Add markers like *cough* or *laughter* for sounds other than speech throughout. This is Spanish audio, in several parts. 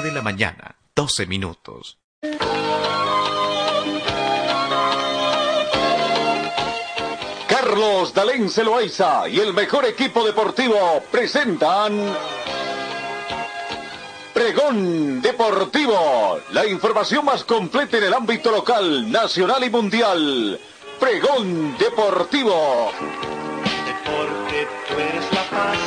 9 de la mañana, 12 minutos. Carlos Dalén Celoaiza y el mejor equipo deportivo presentan Pregón Deportivo, la información más completa en el ámbito local, nacional y mundial. Pregón Deportivo. Deporte, tú eres la paz,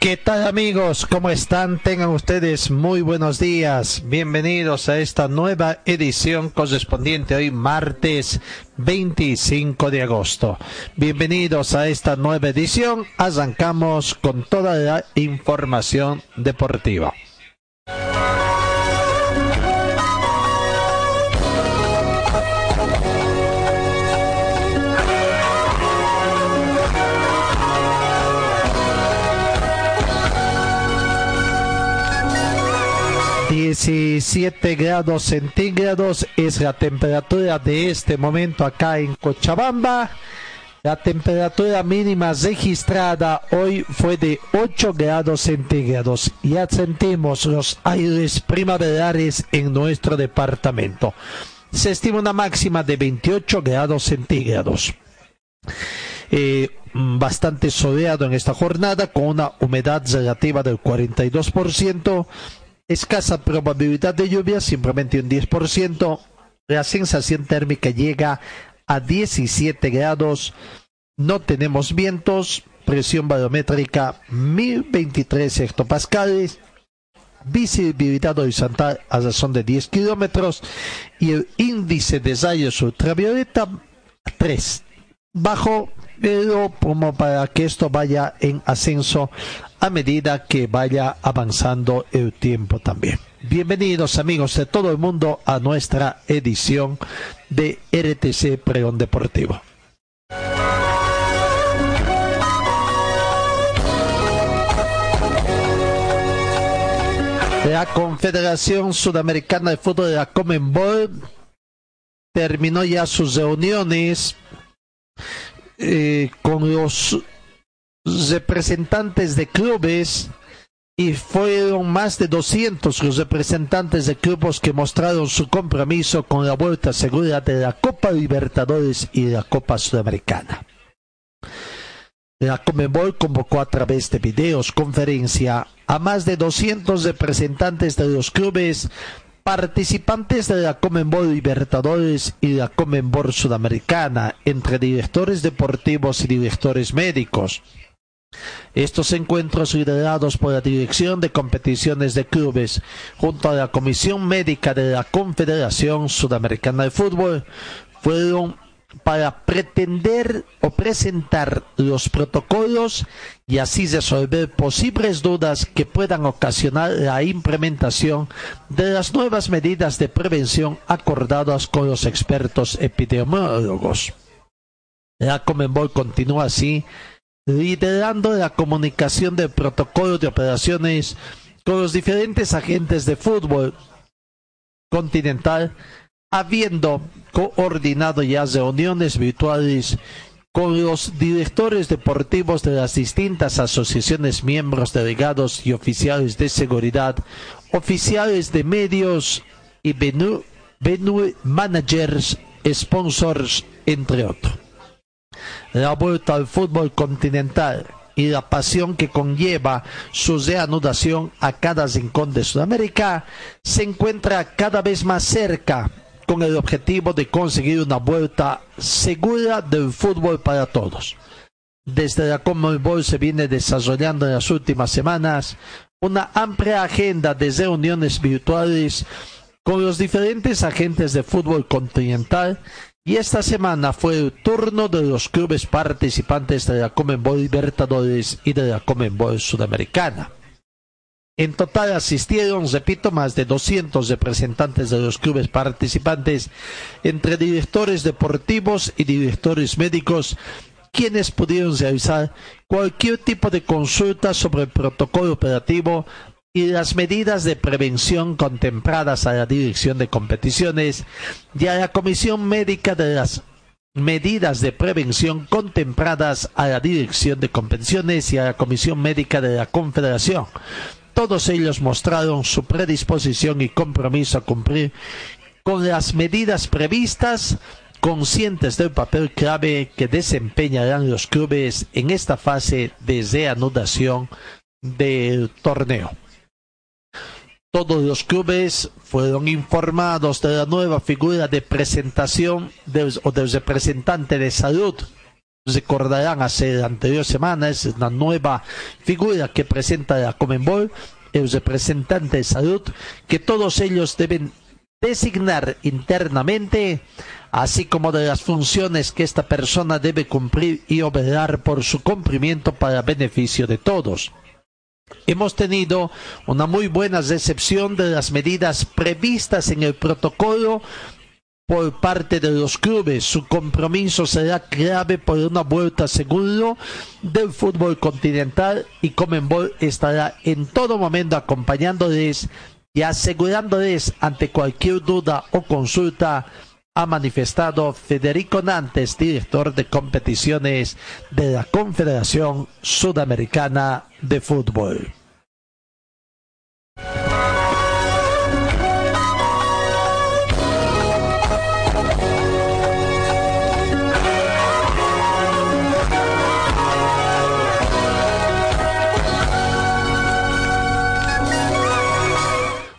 ¿Qué tal amigos? ¿Cómo están? Tengan ustedes muy buenos días. Bienvenidos a esta nueva edición correspondiente hoy martes 25 de agosto. Bienvenidos a esta nueva edición. Arrancamos con toda la información deportiva. Diecisiete grados centígrados es la temperatura de este momento acá en Cochabamba. La temperatura mínima registrada hoy fue de 8 grados centígrados. Ya sentimos los aires primaverales en nuestro departamento. Se estima una máxima de 28 grados centígrados. Eh, bastante soleado en esta jornada con una humedad relativa del 42%, escasa probabilidad de lluvia, simplemente un 10%, la sensación térmica llega a 17 grados, no tenemos vientos, presión barométrica 1023 hectopascales, visibilidad horizontal a razón de 10 kilómetros. Y el índice de rayos ultravioleta 3, bajo pero como para que esto vaya en ascenso a medida que vaya avanzando el tiempo también. Bienvenidos amigos de todo el mundo a nuestra edición de RTC Pregón Deportivo. La Confederación Sudamericana de Fútbol de la Comenbol terminó ya sus reuniones eh, con los representantes de clubes y fueron más de 200 los representantes de clubes que mostraron su compromiso con la vuelta segura de la Copa Libertadores y la Copa Sudamericana. La Comebol convocó a través de videos conferencia a más de 200 representantes de los clubes participantes de la Comenbol Libertadores y la Comenbol Sudamericana, entre directores deportivos y directores médicos. Estos encuentros liderados por la Dirección de Competiciones de Clubes junto a la Comisión Médica de la Confederación Sudamericana de Fútbol fueron para pretender o presentar los protocolos y así resolver posibles dudas que puedan ocasionar la implementación de las nuevas medidas de prevención acordadas con los expertos epidemiólogos. La Comenbol continúa así liderando la comunicación del protocolo de operaciones con los diferentes agentes de fútbol continental habiendo coordinado ya reuniones virtuales con los directores deportivos de las distintas asociaciones, miembros, delegados y oficiales de seguridad, oficiales de medios y venue, managers, sponsors, entre otros. La vuelta al fútbol continental y la pasión que conlleva su reanudación a cada rincón de Sudamérica se encuentra cada vez más cerca con el objetivo de conseguir una vuelta segura del fútbol para todos. Desde la Commonwealth se viene desarrollando en las últimas semanas una amplia agenda de reuniones virtuales con los diferentes agentes de fútbol continental y esta semana fue el turno de los clubes participantes de la Comenbol Libertadores y de la Comenbol Sudamericana. En total asistieron, repito, más de 200 representantes de los clubes participantes, entre directores deportivos y directores médicos, quienes pudieron realizar cualquier tipo de consulta sobre el protocolo operativo y las medidas de prevención contempladas a la Dirección de Competiciones y a la Comisión Médica de las medidas de prevención contempladas a la Dirección de Competiciones y a la Comisión Médica de la Confederación. Todos ellos mostraron su predisposición y compromiso a cumplir con las medidas previstas, conscientes del papel clave que desempeñarán los clubes en esta fase de reanudación del torneo. Todos los clubes fueron informados de la nueva figura de presentación o del representante de salud. Recordarán hace anterior semana, es una nueva figura que presenta la Comenbol, el representante de salud, que todos ellos deben designar internamente, así como de las funciones que esta persona debe cumplir y operar por su cumplimiento para beneficio de todos. Hemos tenido una muy buena recepción de las medidas previstas en el protocolo por parte de los clubes. Su compromiso será clave por una vuelta seguro del fútbol continental y Comenbol estará en todo momento acompañándoles y asegurándoles ante cualquier duda o consulta ha manifestado Federico Nantes, director de competiciones de la Confederación Sudamericana de Fútbol.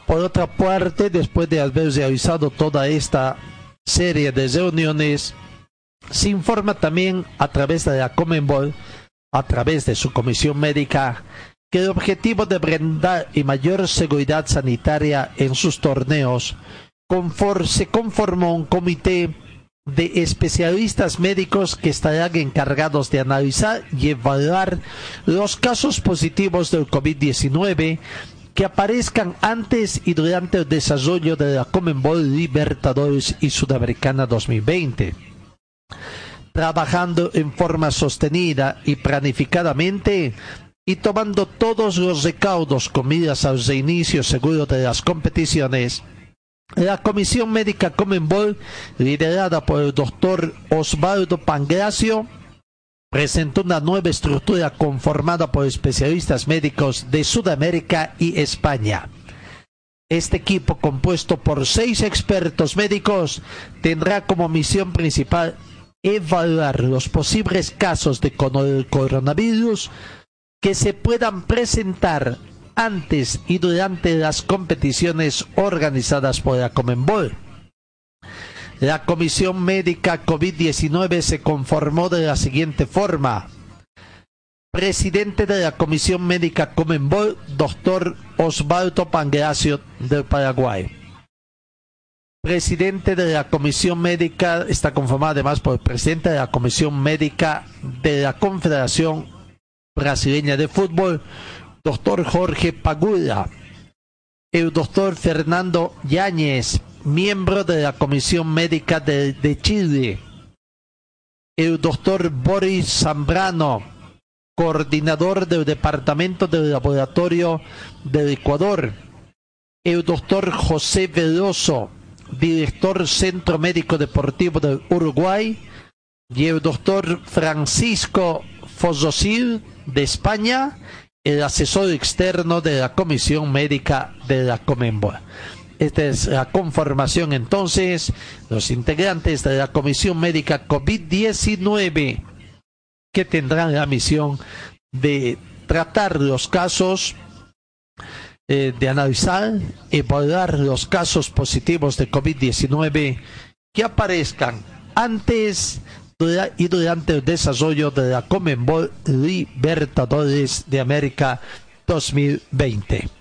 Por otra parte, después de haber realizado toda esta serie de reuniones, se informa también a través de la Comenbol, a través de su comisión médica, que el objetivo de brindar y mayor seguridad sanitaria en sus torneos, se conformó un comité de especialistas médicos que estarán encargados de analizar y evaluar los casos positivos del COVID-19 que aparezcan antes y durante el desarrollo de la Comenbol Libertadores y Sudamericana 2020. Trabajando en forma sostenida y planificadamente y tomando todos los recaudos con miras al reinicio seguro de las competiciones, la Comisión Médica Comenbol, liderada por el doctor Osvaldo Pangracio, presentó una nueva estructura conformada por especialistas médicos de Sudamérica y España. Este equipo, compuesto por seis expertos médicos, tendrá como misión principal evaluar los posibles casos de coronavirus que se puedan presentar antes y durante las competiciones organizadas por la Comenbol la Comisión Médica COVID-19 se conformó de la siguiente forma. Presidente de la Comisión Médica Comenbol, doctor Osvaldo Pangracio del Paraguay. Presidente de la Comisión Médica, está conformada además por el presidente de la Comisión Médica de la Confederación Brasileña de Fútbol, doctor Jorge Pagula. El doctor Fernando Yáñez, miembro de la Comisión Médica de, Chile, el doctor Boris Zambrano, coordinador del Departamento del Laboratorio del Ecuador, el doctor José Veloso, director Centro Médico Deportivo del Uruguay, y el doctor Francisco Fososil de España, el asesor externo de la Comisión Médica de la Comenbo. Esta es la conformación entonces, los integrantes de la Comisión Médica COVID-19 que tendrán la misión de tratar los casos, eh, de analizar, evaluar los casos positivos de COVID-19 que aparezcan antes y durante el desarrollo de la Comenbol Libertadores de América 2020.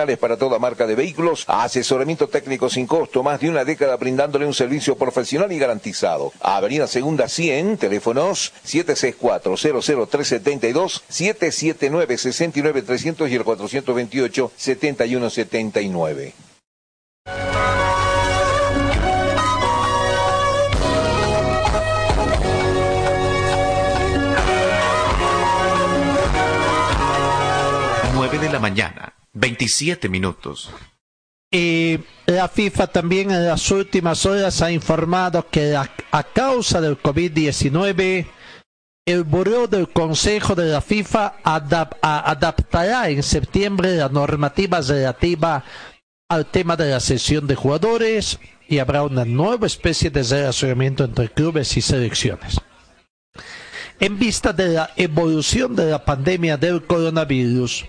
para toda marca de vehículos, asesoramiento técnico sin costo, más de una década brindándole un servicio profesional y garantizado. Avenida Segunda 100, teléfonos 764-00372, 779-69300 y el 428-7179. de la mañana, 27 minutos. Y la FIFA también en las últimas horas ha informado que a, causa del COVID-19, el Buró del Consejo de la FIFA adaptará en septiembre la normativa relativa al tema de la sesión de jugadores y habrá una nueva especie de relacionamiento entre clubes y selecciones. En vista de la evolución de la pandemia del coronavirus,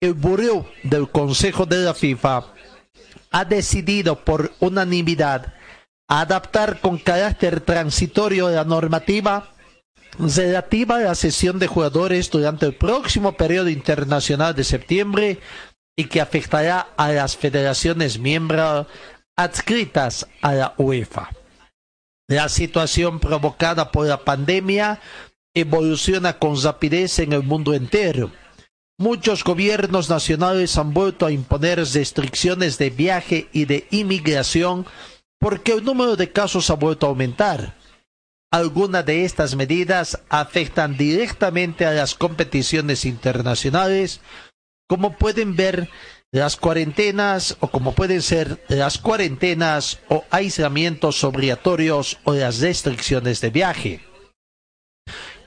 el Buró del Consejo de la FIFA ha decidido por unanimidad adaptar con carácter transitorio la normativa relativa a la sesión de jugadores durante el próximo periodo internacional de septiembre y que afectará a las federaciones miembros adscritas a la UEFA. La situación provocada por la pandemia evoluciona con rapidez en el mundo entero Muchos gobiernos nacionales han vuelto a imponer restricciones de viaje y de inmigración porque el número de casos ha vuelto a aumentar. Algunas de estas medidas afectan directamente a las competiciones internacionales, como pueden ver las cuarentenas o como pueden ser las cuarentenas o aislamientos obligatorios o las restricciones de viaje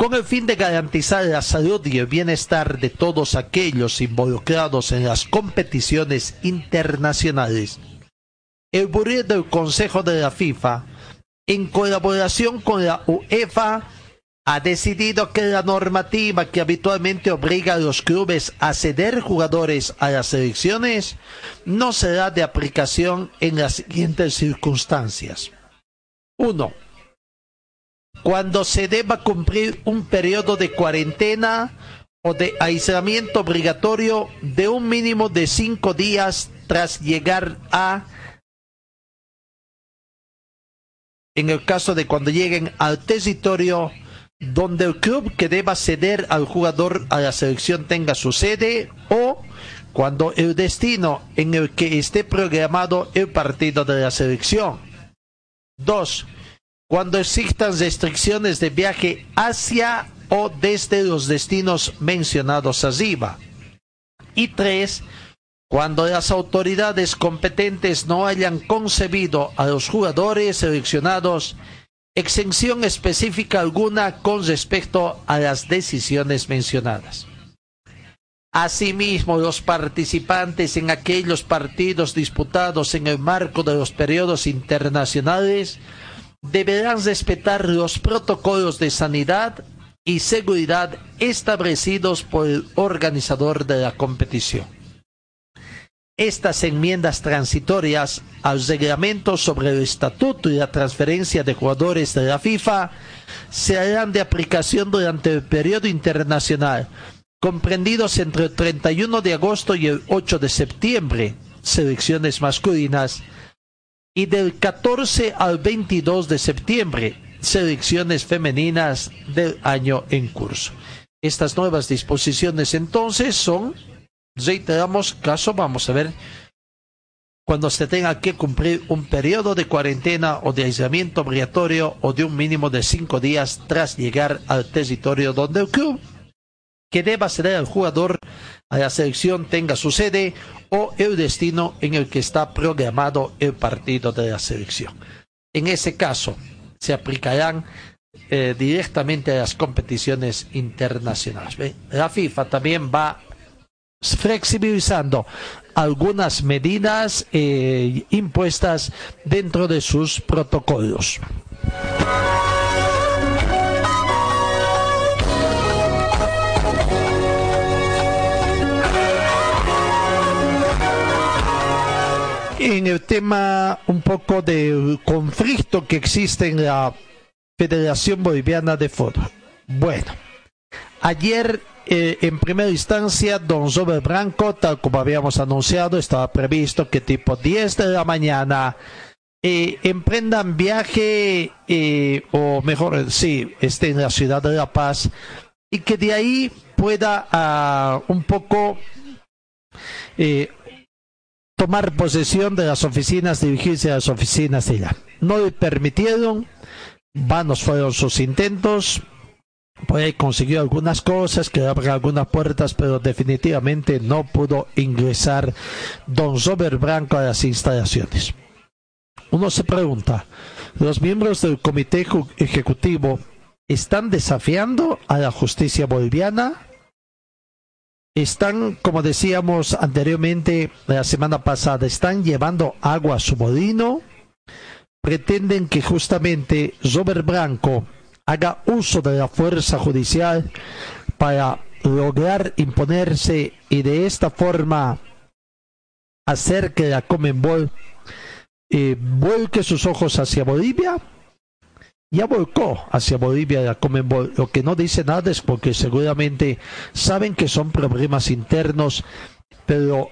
con el fin de garantizar la salud y el bienestar de todos aquellos involucrados en las competiciones internacionales. El Buró del Consejo de la FIFA, en colaboración con la UEFA, ha decidido que la normativa que habitualmente obliga a los clubes a ceder jugadores a las selecciones no será de aplicación en las siguientes circunstancias. 1 cuando se deba cumplir un periodo de cuarentena o de aislamiento obligatorio de un mínimo de cinco días tras llegar a en el caso de cuando lleguen al territorio donde el club que deba ceder al jugador a la selección tenga su sede o cuando el destino en el que esté programado el partido de la selección. 2 cuando existan restricciones de viaje hacia o desde los destinos mencionados arriba. Y tres, Cuando las autoridades competentes no hayan concebido a los jugadores seleccionados exención específica alguna con respecto a las decisiones mencionadas. Asimismo, los participantes en aquellos partidos disputados en el marco de los periodos internacionales deberán respetar los protocolos de sanidad y seguridad establecidos por el organizador de la competición. Estas enmiendas transitorias al reglamento sobre el estatuto y la transferencia de jugadores de la FIFA se harán de aplicación durante el periodo internacional, comprendidos entre el 31 de agosto y el 8 de septiembre, selecciones masculinas, y del 14 al 22 de septiembre, selecciones femeninas del año en curso. Estas nuevas disposiciones entonces son, reiteramos, caso, vamos a ver, cuando se tenga que cumplir un periodo de cuarentena o de aislamiento obligatorio o de un mínimo de cinco días tras llegar al territorio donde el club que deba ceder al jugador a la selección tenga su sede o el destino en el que está programado el partido de la selección. En ese caso, se aplicarán eh, directamente a las competiciones internacionales. La FIFA también va flexibilizando algunas medidas eh, impuestas dentro de sus protocolos. En el tema un poco del conflicto que existe en la Federación Boliviana de Fútbol. Bueno, ayer eh, en primera instancia, don Robert Branco, tal como habíamos anunciado, estaba previsto que tipo 10 de la mañana eh, emprendan viaje, eh, o mejor, sí, esté en la ciudad de La Paz, y que de ahí pueda uh, un poco tomar posesión de las oficinas, dirigirse a las oficinas de ella. No le permitieron, vanos fueron sus intentos, por ahí consiguió algunas cosas, que abren algunas puertas, pero definitivamente no pudo ingresar don Robert Branco a las instalaciones. Uno se pregunta, ¿los miembros del comité ejecutivo están desafiando a la justicia boliviana? Están, como decíamos anteriormente la semana pasada, están llevando agua a su molino, pretenden que justamente Robert Branco haga uso de la fuerza judicial para lograr imponerse y de esta forma hacer que la Comenbol eh, vuelque sus ojos hacia Bolivia ya volcó hacia Bolivia la Comenbol. Lo que no dice nada es porque seguramente saben que son problemas internos, pero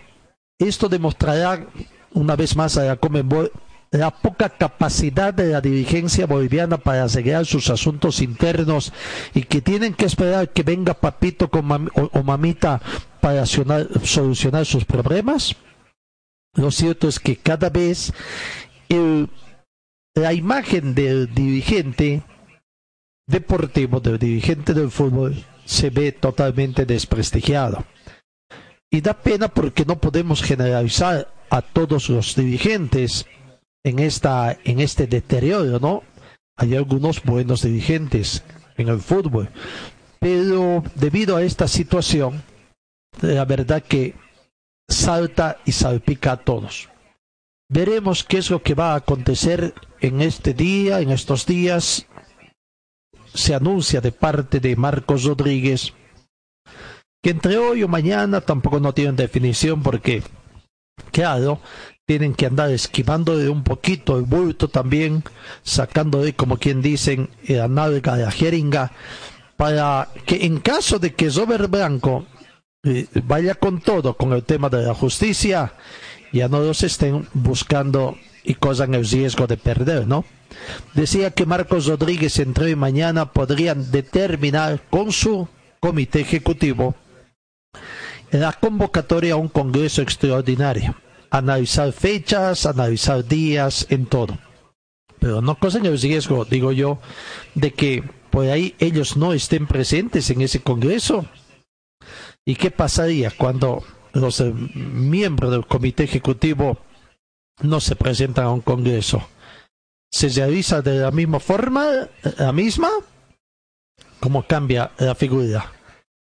esto demostrará una vez más a la Comenbol la poca capacidad de la dirigencia boliviana para arreglar sus asuntos internos y que tienen que esperar que venga papito o, mamita para solucionar sus problemas. Lo cierto es que cada vez el la imagen del dirigente deportivo, del dirigente del fútbol, se ve totalmente desprestigiado. Y da pena porque no podemos generalizar a todos los dirigentes en, esta, en este deterioro, ¿no? Hay algunos buenos dirigentes en el fútbol, pero debido a esta situación, la verdad que salta y salpica a todos. Veremos qué es lo que va a acontecer en este día, en estos días. Se anuncia de parte de Marcos Rodríguez que entre hoy o mañana tampoco no tienen definición porque, claro, tienen que andar esquivando de un poquito el bulto también, sacando de, como quien dicen, la nalga de la jeringa, para que en caso de que Robert Blanco eh, vaya con todo con el tema de la justicia, ya no los estén buscando y corran el riesgo de perder, ¿no? Decía que Marcos Rodríguez entre hoy y mañana podrían determinar con su comité ejecutivo la convocatoria a un congreso extraordinario, analizar fechas, analizar días, en todo. Pero no corren el riesgo, digo yo, de que por ahí ellos no estén presentes en ese congreso. ¿Y qué pasaría cuando los eh, miembros del comité ejecutivo no se presentan a un congreso. ¿Se realiza de la misma forma, la misma? ¿Cómo cambia la figura?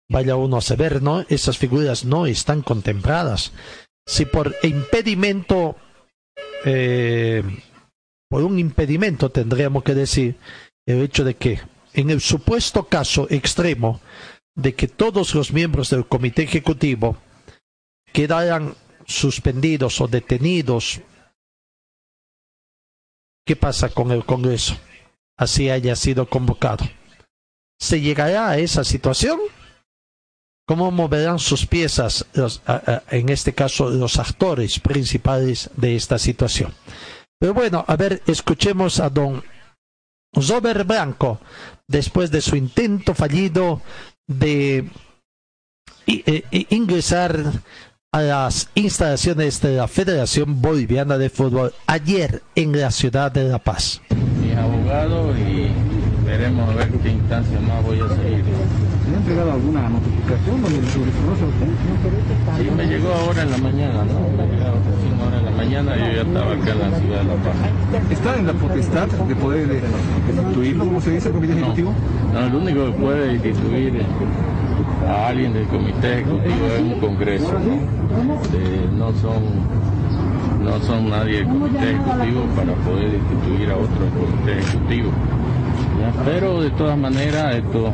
Vaya uno a saber, ¿no? Esas figuras no están contempladas. Si por impedimento, eh, por un impedimento tendríamos que decir el hecho de que en el supuesto caso extremo de que todos los miembros del comité ejecutivo quedaran suspendidos o detenidos, ¿qué pasa con el Congreso? Así haya sido convocado. ¿Se llegará a esa situación? ¿Cómo moverán sus piezas, en este caso, los actores principales de esta situación? Pero bueno, a ver, escuchemos a don Robert Blanco, después de su intento fallido de eh, ingresar a las instalaciones de la Federación Boliviana de Fútbol ayer en la ciudad de La Paz. Mi abogado y veremos a ver qué instancia más voy a seguir. ¿Le ha entregado alguna notificación donde le usted? Sí, me llegó ahora en la mañana, ¿no? Mañana yo ya estaba acá en la ciudad de La Paz. ¿Está en la potestad de poder eh, destituirlo, como se dice, el comité ejecutivo? No, el único que puede destituir a alguien del comité ejecutivo es un congreso, ¿no? No son no son nadie del comité ejecutivo para poder destituir a otro comité ejecutivo. Pero de todas maneras esto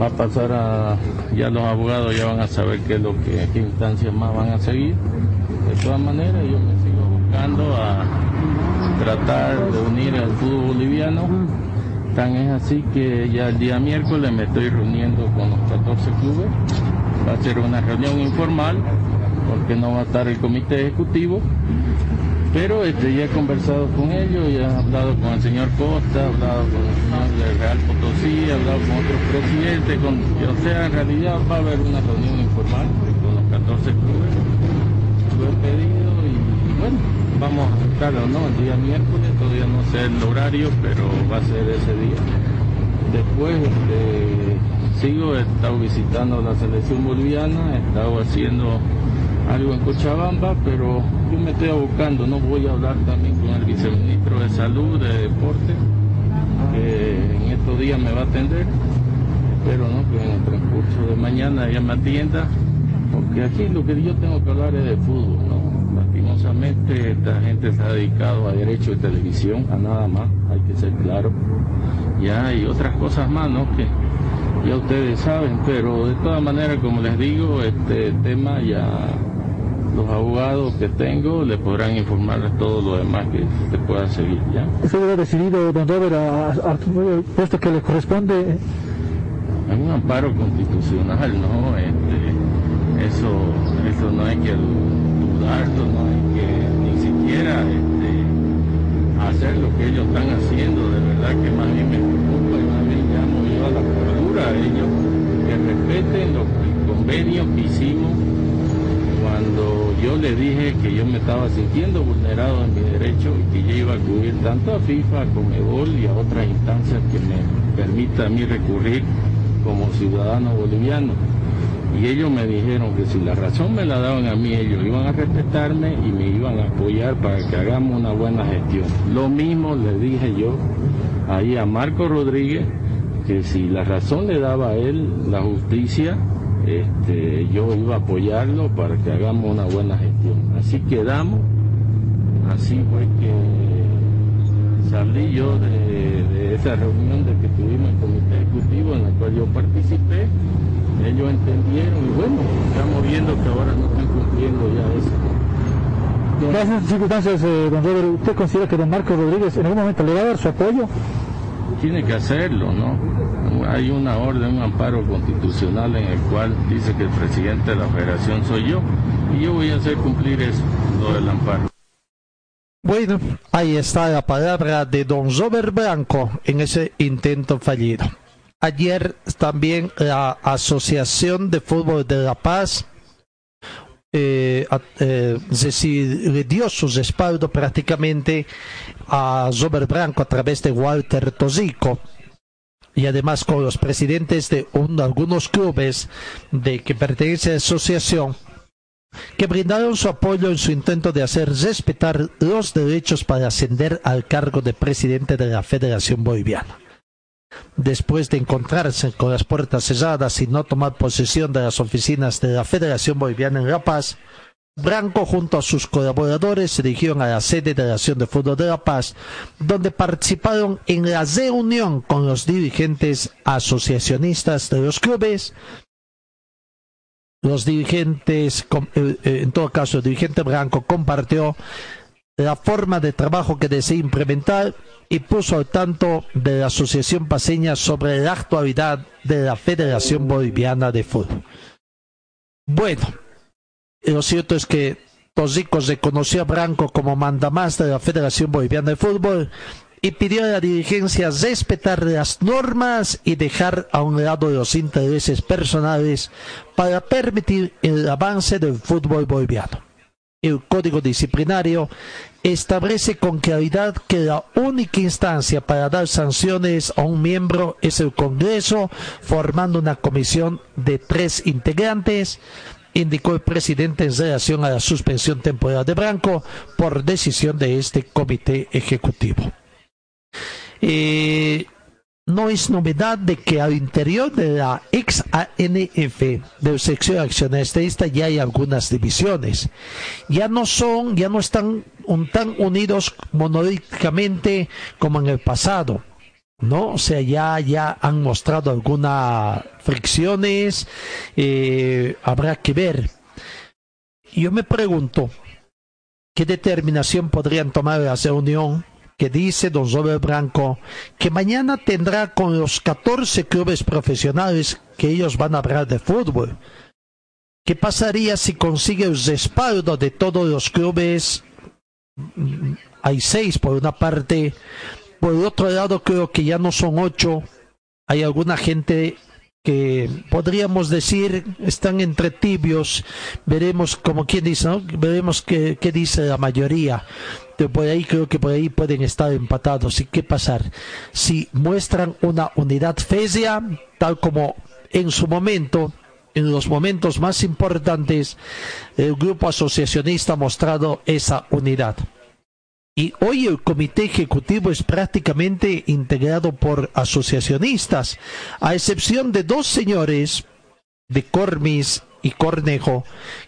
va a pasar a, ya los abogados ya van a saber qué es lo que, instancias más van a seguir. De todas maneras yo me sigo buscando a tratar de unir al fútbol boliviano. Tan es así que ya el día miércoles me estoy reuniendo con los 14 clubes. Va a ser una reunión informal porque no va a estar el comité ejecutivo pero este, ya he conversado con ellos, ya he hablado con el señor Costa, he hablado con el Real Potosí, he hablado con otros presidentes, con, o sea, en realidad va a haber una reunión informal con los 14 clubes. Lo he pedido y, bueno, vamos a aceptarlo, ¿no? El día miércoles, todavía no sé el horario, pero va a ser ese día. Después este, sigo, he estado visitando la selección boliviana, he estado haciendo algo en Cochabamba, pero yo me estoy abocando, no voy a hablar también con el viceministro de Salud, de Deporte, que en estos días me va a atender, espero ¿no? que en el transcurso de mañana ella me atienda, porque aquí lo que yo tengo que hablar es de fútbol, ¿no? Lastimosamente esta gente se ha dedicado a derecho de televisión, a nada más, hay que ser claro. Ya hay otras cosas más, ¿no? Que ya ustedes saben, pero de todas maneras, como les digo, este tema ya los abogados que tengo le podrán informar todo lo demás que se pueda seguir ya. ¿Eso ha decidido, don Robert, a, puesto que le corresponde? Es un amparo constitucional, ¿no? Este, eso, eso no hay que dudarlo, no hay que ni siquiera este, hacer lo que ellos están haciendo, de verdad que más bien me preocupa y más bien llamo yo a la cultura a ellos que respeten los convenios que hicimos cuando yo le dije que yo me estaba sintiendo vulnerado en mi derecho y que yo iba a acudir tanto a FIFA, a Comebol y a otras instancias que me permita a mí recurrir como ciudadano boliviano. Y ellos me dijeron que si la razón me la daban a mí, ellos iban a respetarme y me iban a apoyar para que hagamos una buena gestión. Lo mismo le dije yo ahí a Marco Rodríguez, que si la razón le daba a él la justicia, este, yo iba a apoyarlo para que hagamos una buena gestión. Así quedamos, así fue que salí yo de, esa reunión de que tuvimos el comité ejecutivo en la cual yo participé, ellos entendieron y bueno, estamos viendo que ahora no están cumpliendo ya eso. En esas circunstancias, eh, don Robert, ¿usted considera que don Marco Rodríguez en algún momento le va a dar su apoyo? Tiene que hacerlo, ¿no? Hay una orden, un amparo constitucional en el cual dice que el presidente de la federación soy yo y yo voy a hacer cumplir eso, lo del amparo. Bueno, ahí está la palabra de don Robert Blanco en ese intento fallido. Ayer también la Asociación de Fútbol de La Paz eh, eh, le dio su respaldo prácticamente a Robert Blanco a través de Walter Tosico y además con los presidentes de algunos clubes de que pertenece a la asociación que brindaron su apoyo en su intento de hacer respetar los derechos para ascender al cargo de presidente de la Federación Boliviana. Después de encontrarse con las puertas cerradas y no tomar posesión de las oficinas de la Federación Boliviana en La Paz, Branco junto a sus colaboradores se dirigieron a la sede de la Acción de Fútbol de La Paz, donde participaron en la reunión con los dirigentes asociacionistas de los clubes. Los dirigentes, eh, eh, en todo caso, el dirigente Branco compartió la forma de trabajo que desea implementar y puso al tanto de la Asociación Paseña sobre la actualidad de la Federación Boliviana de Fútbol. Bueno, lo cierto es que Tosico reconoció a Branco como mandamás de la Federación Boliviana de Fútbol y pidió a la dirigencia respetar las normas y dejar a un lado los intereses personales para permitir el avance del fútbol boliviano. El código disciplinario establece con claridad que la única instancia para dar sanciones a un miembro es el Congreso, formando una comisión de tres integrantes indicó el presidente en relación a la suspensión temporal de Branco por decisión de este comité ejecutivo. Eh, no es novedad de que al interior de la ex ANF, de sección estadista, ya hay algunas divisiones. Ya no son, ya no están tan unidos monolíticamente como en el pasado ¿no? O sea, ya, ya han mostrado algunas fricciones, eh, habrá que ver. Yo me pregunto, ¿qué determinación podrían tomar la reunión que dice don Robert Branco que mañana tendrá con los 14 clubes profesionales que ellos van a hablar de fútbol? ¿Qué pasaría si consigue el respaldo de todos los clubes? Hay seis por una parte, por el otro lado, creo que ya no son ocho. Hay alguna gente que podríamos decir están entre tibios. Veremos como quien dice, ¿no? Veremos qué, dice la mayoría. De por ahí creo que por ahí pueden estar empatados. ¿Y qué pasar? Si muestran una unidad fésea, tal como en su momento en los momentos más importantes, el grupo asociacionista ha mostrado esa unidad. Y hoy el comité ejecutivo es prácticamente integrado por asociacionistas, a excepción de dos señores de Cormis y Cornejo,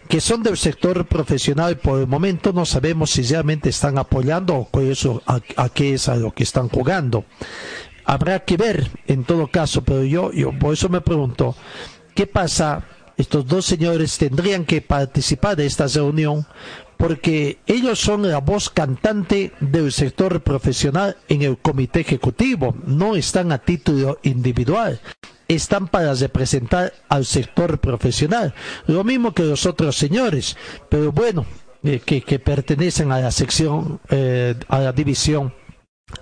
que son del sector profesional. Por el momento no sabemos si realmente están apoyando o eso, a, qué es a lo que están jugando. Habrá que ver en todo caso, pero yo, yo por eso me pregunto, ¿qué pasa? Estos dos señores tendrían que participar de esta reunión porque ellos son la voz cantante del sector profesional en el comité ejecutivo, no están a título individual, están para representar al sector profesional, lo mismo que los otros señores, pero bueno, eh, que, pertenecen a la sección, eh, a la división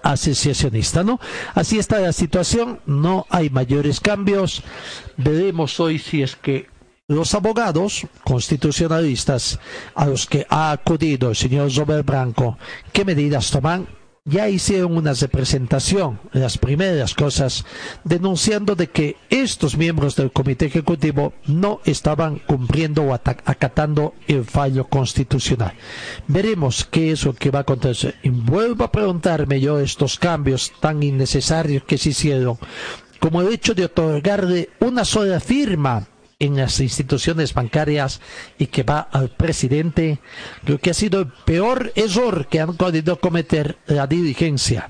asociacionista, ¿no? Así está la situación, no hay mayores cambios. Veremos hoy si es que los abogados constitucionalistas a los que ha acudido el señor Robert Branco, ¿qué medidas toman? Ya hicieron una representación, las primeras cosas, denunciando de que estos miembros del comité ejecutivo no estaban cumpliendo o acatando el fallo constitucional. Veremos qué es lo que va a acontecer. Y vuelvo a preguntarme yo estos cambios tan innecesarios que se hicieron, como el hecho de otorgarle una sola firma en las instituciones bancarias y que va al presidente, lo que ha sido el peor error que han podido cometer la dirigencia,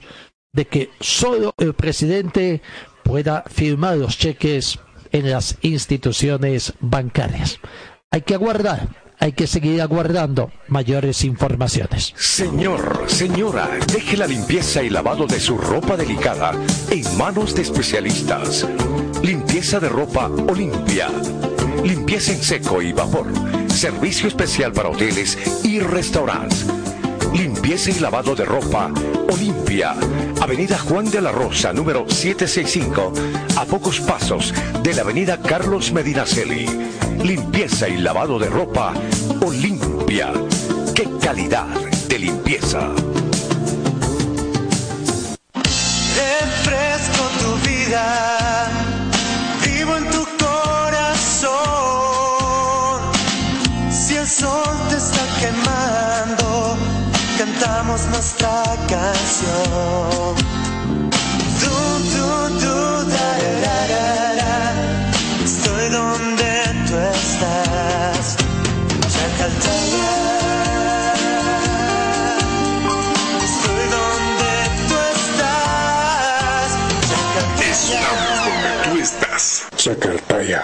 de que solo el presidente pueda firmar los cheques en las instituciones bancarias. Hay que aguardar hay que seguir aguardando mayores informaciones. Señor, señora, deje la limpieza y lavado de su ropa delicada en manos de especialistas. Limpieza de ropa Olimpia. Limpieza en seco y vapor. Servicio especial para hoteles y restaurantes. Limpieza y lavado de ropa Olimpia. Avenida Juan de la Rosa, número 765, a pocos pasos de la Avenida Carlos Medinaceli Limpieza y lavado de ropa Olimpia. ¡Qué calidad de limpieza! Refresco tu vida, vivo en tu corazón. Si el sol es nuestra canción. Tú, tú, tú, da, da, da. Estoy donde tú estás. Chacaltaya. Estoy donde tú estás. Chacaltaya. Tú estás. Chacartaya.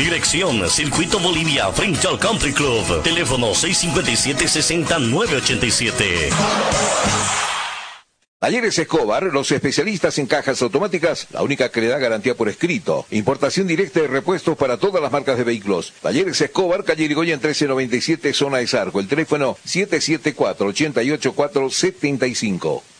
Dirección Circuito Bolivia frente al Country Club. Teléfono 657-60987. Talleres Escobar, los especialistas en cajas automáticas, la única que le da garantía por escrito. Importación directa de repuestos para todas las marcas de vehículos. Talleres Escobar, calle Irigoyen 1397, zona de Zarco. El teléfono 774-88475.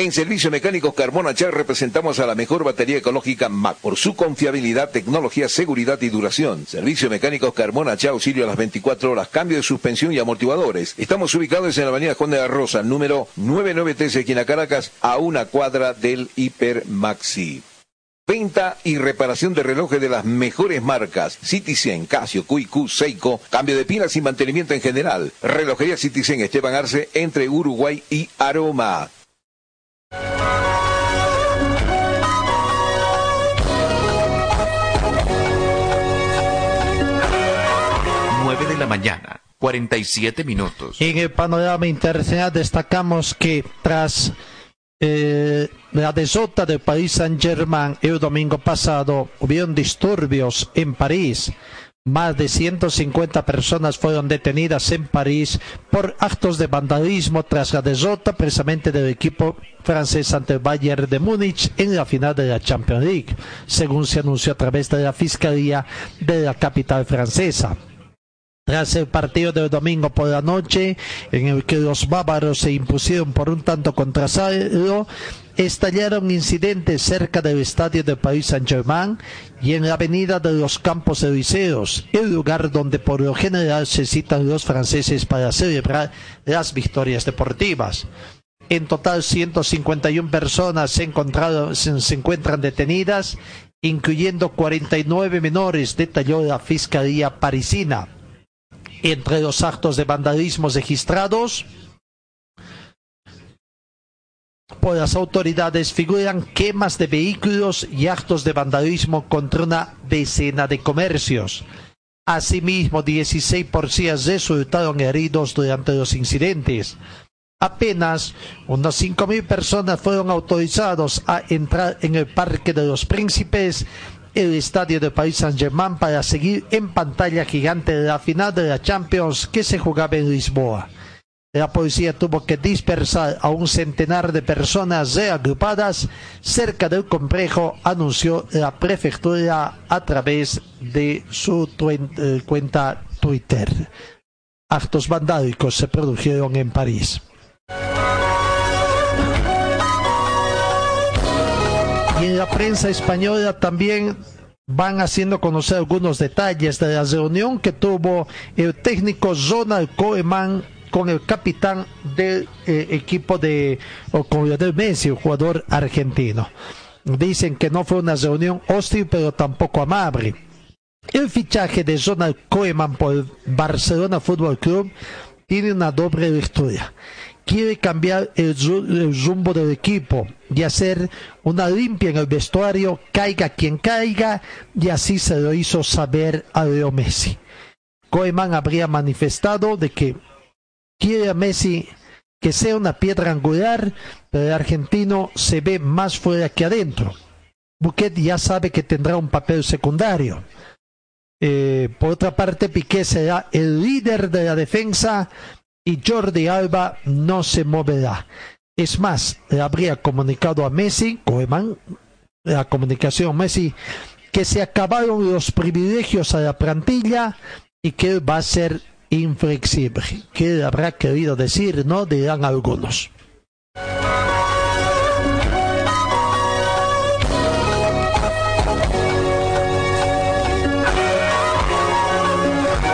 En Servicio Mecánicos Carmona Char representamos a la mejor batería ecológica MAC por su confiabilidad, tecnología, seguridad y duración. Servicio Mecánicos Carmona Char auxilio a las 24 horas, cambio de suspensión y amortiguadores. Estamos ubicados en la avenida Juan de la Rosa, número 993, esquina Caracas, a una cuadra del Hiper Maxi. Venta y reparación de relojes de las mejores marcas. Citizen, Casio, QQ, Seiko. Cambio de pilas y mantenimiento en general. Relojería Citizen Esteban Arce entre Uruguay y Aroma. La mañana, 47 minutos. En el panorama internacional destacamos que tras eh, la desota del Paris Saint-Germain el domingo pasado, hubieron disturbios en París. Más de 150 personas fueron detenidas en París por actos de vandalismo tras la derrota precisamente del equipo francés ante el Bayern de Múnich en la final de la Champions League, según se anunció a través de la Fiscalía de la capital francesa. Tras el partido del domingo por la noche, en el que los bávaros se impusieron por un tanto contra cero, estallaron incidentes cerca del estadio de Paris Saint-Germain y en la avenida de los Campos Elíseos, el lugar donde por lo general se citan los franceses para celebrar las victorias deportivas. En total, 151 personas se, encontraron- se- se encuentran detenidas, incluyendo 49 menores, detalló la Fiscalía parisina. Entre los actos de vandalismo registrados por las autoridades figuran quemas de vehículos y actos de vandalismo contra una decena de comercios. Asimismo, 16 policías resultaron heridos durante los incidentes. Apenas unas 5.000 personas fueron autorizados a entrar en el Parque de los Príncipes, el estadio de Paris Saint-Germain, para seguir en pantalla gigante la final de la Champions que se jugaba en Lisboa. La policía tuvo que dispersar a un centenar de personas reagrupadas cerca del complejo, anunció la prefectura a través de su eh, cuenta Twitter. Actos vandálicos se produjeron en París. Y en la prensa española también van haciendo conocer algunos detalles de la reunión que tuvo el técnico Ronald Koeman con el capitán del eh, equipo de o con Lionel Messi, el jugador argentino. Dicen que no fue una reunión hostil, pero tampoco amable. El fichaje de Ronald Koeman por el Barcelona Fútbol Club tiene una doble lectura. Quiere cambiar el, ru- el rumbo del equipo y hacer una limpia en el vestuario, caiga quien caiga, y así se lo hizo saber a Leo Messi. Koeman habría manifestado de que quiere a Messi que sea una piedra angular, pero el argentino se ve más fuera que adentro. Buquet ya sabe que tendrá un papel secundario. Eh, por otra parte, Piqué será el líder de la defensa y Jordi Alba no se moverá. Es más, le habría comunicado a Messi, Koeman, la comunicación Messi, que se acabaron los privilegios a la plantilla y que él va a ser inflexible. ¿Qué habrá querido decir? No dirán algunos.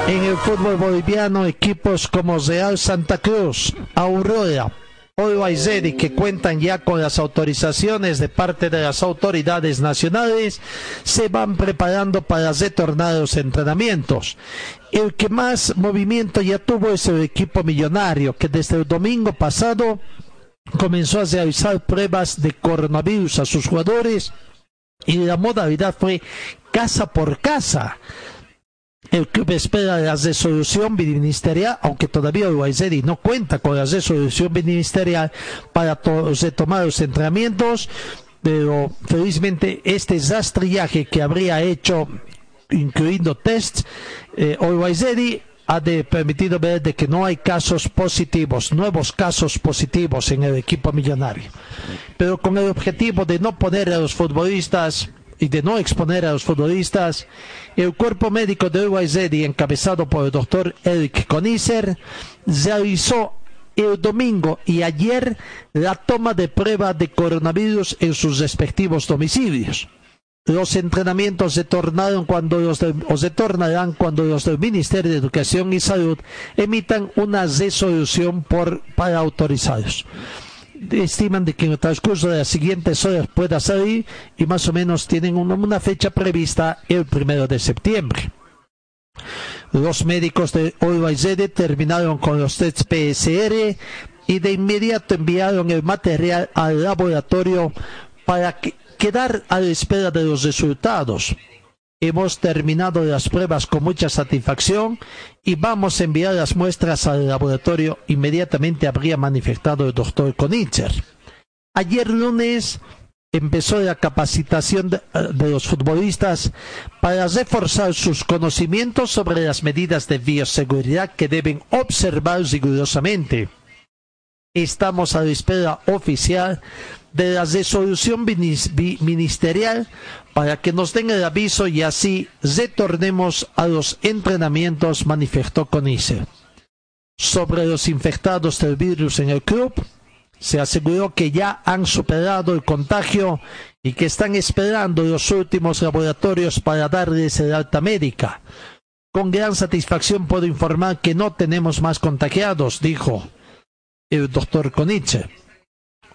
En el fútbol boliviano, equipos como Real Santa Cruz, Aurora, Olvaizeri, que cuentan ya con las autorizaciones de parte de las autoridades nacionales, se van preparando para retornar los entrenamientos. El que más movimiento ya tuvo es el equipo millonario, que desde el domingo pasado comenzó a realizar pruebas de coronavirus a sus jugadores y la modalidad fue casa por casa. El club espera la resolución ministerial, aunque todavía el Guaizeri no cuenta con la resolución ministerial para to- retomar los entrenamientos, pero felizmente este rastrillaje que habría hecho, incluyendo tests, eh, ha de permitido ver de que no hay casos positivos, nuevos casos positivos en el equipo millonario. Pero con el objetivo de no poner a los futbolistas y de no exponer a los futbolistas, el cuerpo médico de Uruguay encabezado por el doctor Eric Conicer, realizó el domingo y ayer la toma de prueba de coronavirus en sus respectivos domicilios. Los entrenamientos se tornaron cuando los se tornarán cuando los del Ministerio de Educación y Salud emitan una resolución por, para autorizados estiman de que en el transcurso de las siguientes horas pueda salir y más o menos tienen una, fecha prevista el primero de septiembre. Los médicos de Olvaizede terminaron con los tests PSR y de inmediato enviaron el material al laboratorio para que- quedar a la espera de los resultados. Hemos terminado las pruebas con mucha satisfacción y vamos a enviar las muestras al laboratorio inmediatamente habría manifestado el doctor Konitzer. Ayer lunes empezó la capacitación de, de los futbolistas para reforzar sus conocimientos sobre las medidas de bioseguridad que deben observar rigurosamente. Estamos a la espera oficial de la resolución ministerial para que nos den el aviso y así retornemos a los entrenamientos, manifestó Conice. Sobre los infectados del virus en el club, se aseguró que ya han superado el contagio y que están esperando los últimos laboratorios para darles el alta médica. Con gran satisfacción puedo informar que no tenemos más contagiados, dijo el doctor Conice.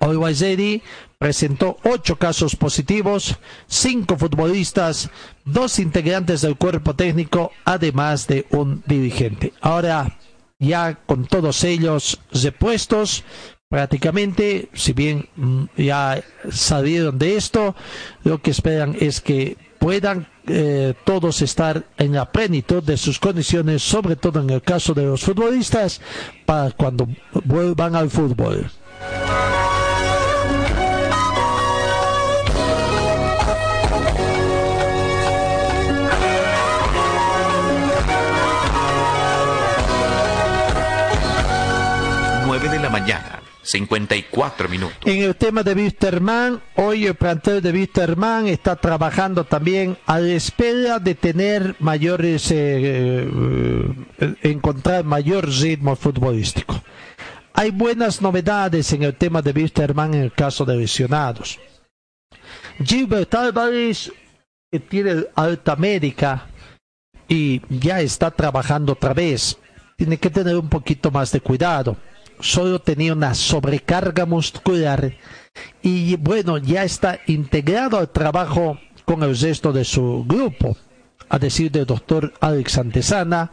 Olwaizeri presentó ocho casos positivos, cinco futbolistas, dos integrantes del cuerpo técnico, además de un dirigente. Ahora, ya con todos ellos repuestos, prácticamente, si bien mm, ya salieron de esto, lo que esperan es que puedan eh, todos estar en la plenitud de sus condiciones, sobre todo en el caso de los futbolistas, para cuando vuelvan al fútbol. Nueve de la mañana, 54 minutos. En el tema de Wisterman, hoy el plantel de Wisterman está trabajando también a la espera de tener mayores, eh, eh, encontrar mayor ritmo futbolístico. Hay buenas novedades en el tema de Wisterman en el caso de lesionados. Gilbert Álvarez, que tiene alta médica y ya está trabajando otra vez, tiene que tener un poquito más de cuidado solo tenía una sobrecarga muscular y bueno, ya está integrado al trabajo con el resto de su grupo, a decir del doctor Alex Antesana,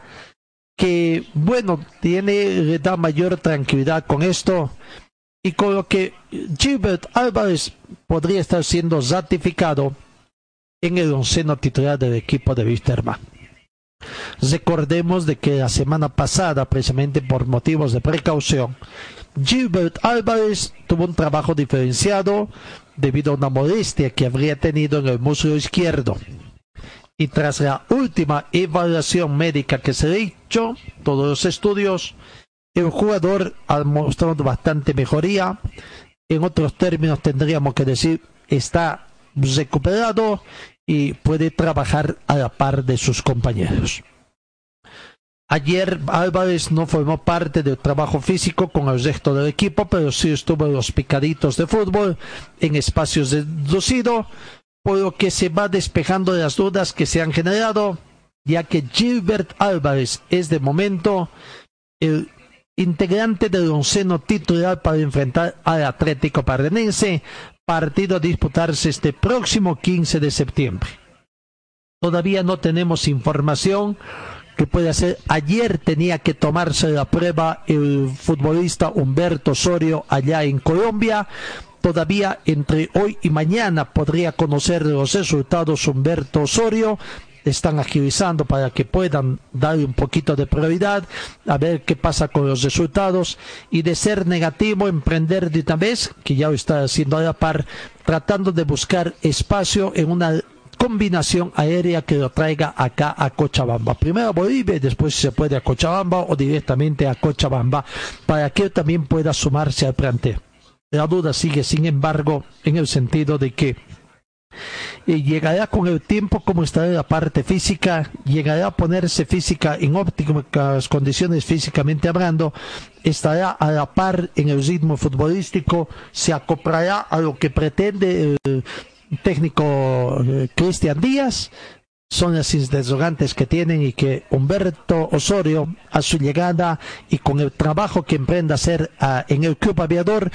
que, bueno, tiene, le da mayor tranquilidad con esto y con lo que Gilbert Álvarez podría estar siendo ratificado en el onceno titular del equipo de Wisterman. Recordemos de que la semana pasada, precisamente por motivos de precaución, Gilbert Álvarez tuvo un trabajo diferenciado debido a una molestia que habría tenido en el muslo izquierdo. Y tras la última evaluación médica que se ha hecho, todos los estudios, el jugador ha mostrado bastante mejoría. En otros términos tendríamos que decir está recuperado y puede trabajar a la par de sus compañeros. Ayer Álvarez no formó parte del trabajo físico con el resto del equipo, pero sí estuvo en los picaditos de fútbol en espacios reducidos, por lo que se va despejando las dudas que se han generado, ya que Gilbert Álvarez es de momento el integrante del onceno titular para enfrentar al Atlético Pardenense, partido a disputarse este próximo 15 de septiembre. Todavía no tenemos información que puede hacer. Ayer tenía que tomarse la prueba el futbolista Humberto Osorio allá en Colombia. Todavía entre hoy y mañana podría conocer los resultados Humberto Osorio están agilizando para que puedan darle un poquito de prioridad, a ver qué pasa con los resultados y de ser negativo emprender de una vez, que ya lo está haciendo a la par, tratando de buscar espacio en una combinación aérea que lo traiga acá a Cochabamba. Primero a Bolivia y después si se puede a Cochabamba o directamente a Cochabamba para que también pueda sumarse al plantel. La duda sigue, sin embargo, en el sentido de que y llegará con el tiempo como estará la parte física, llegará a ponerse física en óptimas condiciones físicamente hablando, estará a la par en el ritmo futbolístico, se acoplará a lo que pretende el técnico eh, Cristian Díaz, son las interrogantes que tienen y que Humberto Osorio a su llegada y con el trabajo que emprenda hacer ah, en el club aviador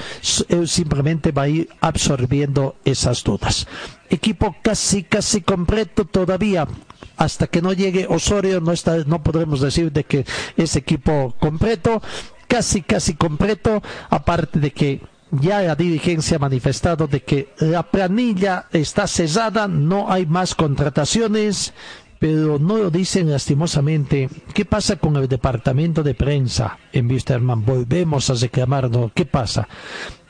él simplemente va a ir absorbiendo esas dudas. Equipo casi casi completo todavía. Hasta que no llegue Osorio no está no podremos decir de que es equipo completo. Casi casi completo aparte de que ya la dirigencia ha manifestado de que la planilla está cesada, no hay más contrataciones, pero no lo dicen lastimosamente. ¿Qué pasa con el departamento de prensa en Wisterman? Volvemos a reclamarlo. ¿Qué pasa?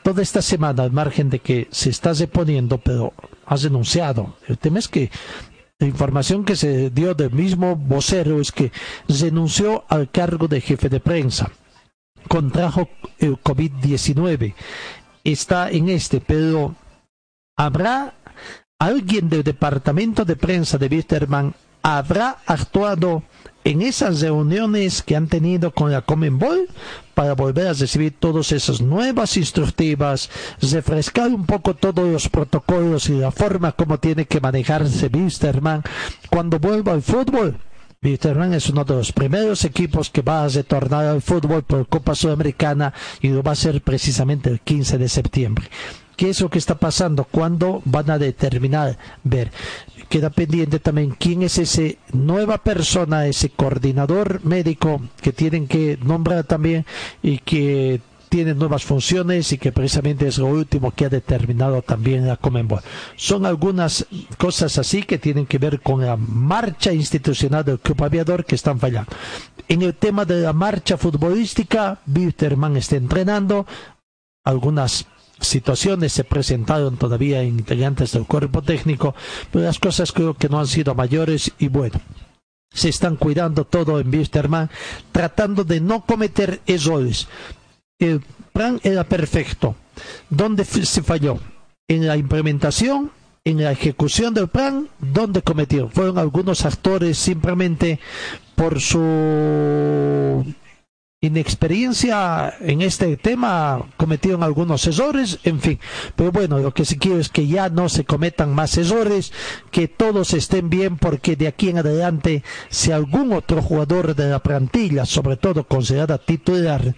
Toda esta semana, al margen de que se está reponiendo, pero has denunciado. El tema es que la información que se dio del mismo vocero es que renunció al cargo de jefe de prensa contrajo el COVID-19. Está en este, pero ¿habrá alguien del departamento de prensa de Wisterman habrá actuado en esas reuniones que han tenido con la Comenbol para volver a recibir todas esas nuevas instructivas, refrescar un poco todos los protocolos y la forma como tiene que manejarse Wisterman cuando vuelva al fútbol. Wisterman es uno de los primeros equipos que va a retornar al fútbol por Copa Sudamericana y lo va a hacer precisamente el 15 de septiembre. ¿Qué es lo que está pasando? ¿Cuándo van a determinar? Ver. Queda pendiente también quién es ese nueva persona, ese coordinador médico que tienen que nombrar también y que tiene nuevas funciones y que precisamente es lo último que ha determinado también la Comenbol. Son algunas cosas así que tienen que ver con la marcha institucional del club aviador que están fallando. En el tema de la marcha futbolística, Bitterman está entrenando. Algunas situaciones se presentaron todavía en integrantes del cuerpo técnico, pero las cosas creo que no han sido mayores y bueno se están cuidando todo en Wisterman, tratando de no cometer errores el plan era perfecto. ¿Dónde se falló? En la implementación, en la ejecución del plan, ¿dónde cometió? Fueron algunos actores simplemente por su inexperiencia en este tema cometieron algunos errores, en fin. Pero bueno, lo que sí quiero es que ya no se cometan más errores, que todos estén bien, porque de aquí en adelante, si algún otro jugador de la plantilla, sobre todo considerada titular,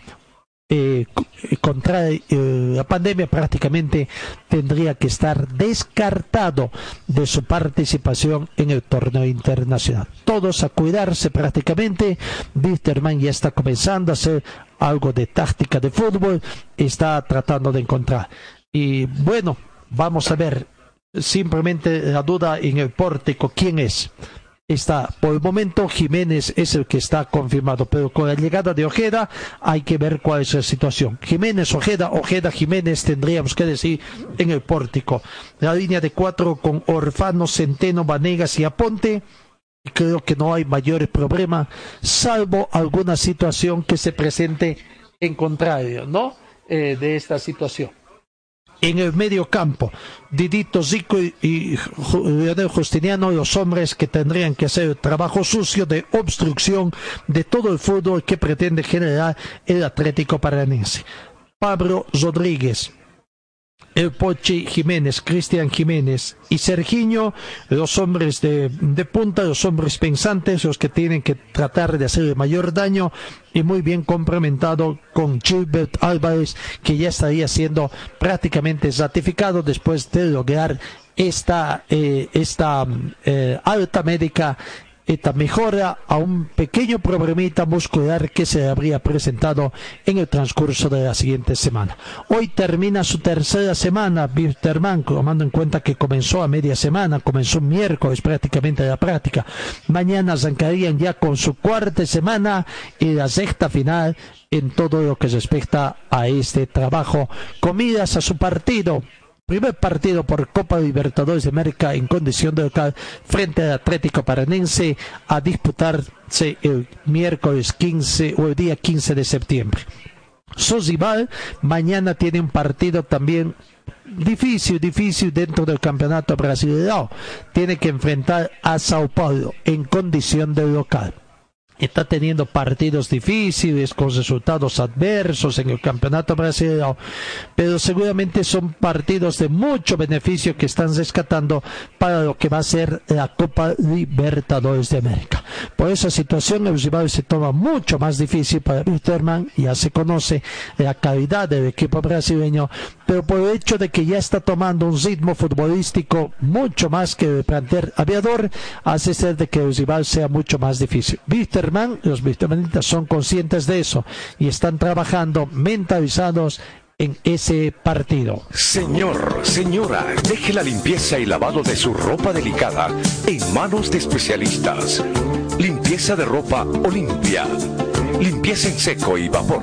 eh, eh, contrae eh, la pandemia prácticamente tendría que estar descartado de su participación en el torneo internacional. Todos a cuidarse prácticamente. Wisterman ya está comenzando a hacer algo de táctica de fútbol, está tratando de encontrar. Y bueno, vamos a ver simplemente la duda en el pórtico, ¿quién es? Está, por el momento Jiménez es el que está confirmado, pero con la llegada de Ojeda hay que ver cuál es la situación. Jiménez, Ojeda, Ojeda, Jiménez tendríamos que decir en el pórtico. La línea de cuatro con Orfano, Centeno, Vanegas y Aponte. Creo que no hay mayores problemas, salvo alguna situación que se presente en contrario, ¿no? Eh, de esta situación en el medio campo, Didito Zico y, y Justiniano, los hombres que tendrían que hacer el trabajo sucio de obstrucción de todo el fútbol que pretende generar el Atlético Paranense. Pablo Rodríguez, el Pochi Jiménez, Cristian Jiménez y Sergiño, los hombres de, de punta, los hombres pensantes, los que tienen que tratar de hacer el mayor daño y muy bien complementado con Gilbert Álvarez, que ya estaría siendo prácticamente ratificado después de lograr esta, eh, esta eh, alta médica esta mejora a un pequeño problemita muscular que se habría presentado en el transcurso de la siguiente semana. Hoy termina su tercera semana, Bisterman, tomando en cuenta que comenzó a media semana, comenzó miércoles prácticamente la práctica. Mañana arrancarían ya con su cuarta semana y la sexta final en todo lo que respecta a este trabajo. Comidas a su partido, Primer partido por Copa Libertadores de América en condición de local frente al Atlético Paranense a disputarse el miércoles 15 o el día 15 de septiembre. Sosibal mañana tiene un partido también difícil, difícil dentro del campeonato brasileño. Tiene que enfrentar a Sao Paulo en condición de local está teniendo partidos difíciles con resultados adversos en el campeonato brasileño, pero seguramente son partidos de mucho beneficio que están rescatando para lo que va a ser la Copa Libertadores de América. Por esa situación el rival se toma mucho más difícil para Wisterman, ya se conoce la calidad del equipo brasileño, pero por el hecho de que ya está tomando un ritmo futbolístico mucho más que el plantel aviador, hace ser de que el rival sea mucho más difícil. Wisterman, los wistermanistas son conscientes de eso y están trabajando mentalizados en ese partido. Señor, señora, deje la limpieza y lavado de su ropa delicada en manos de especialistas. Limpieza de ropa Olimpia. Limpieza en seco y vapor.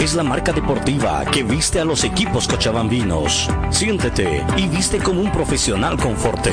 es la marca deportiva que viste a los equipos cochabambinos. Siéntete y viste como un profesional con Forte.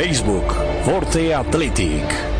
Facebook, Forte Athletic.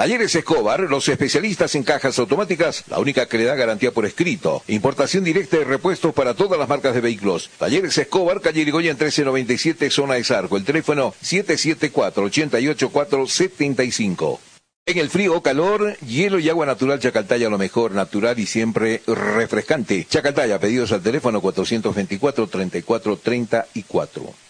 Talleres Escobar, los especialistas en cajas automáticas, la única que le da garantía por escrito. Importación directa de repuestos para todas las marcas de vehículos. Talleres Escobar, calle Irigoyen 1397, zona de Zarco. El teléfono 774-88475. En el frío o calor, hielo y agua natural Chacaltaya lo mejor, natural y siempre refrescante. Chacaltaya, pedidos al teléfono 424-3434.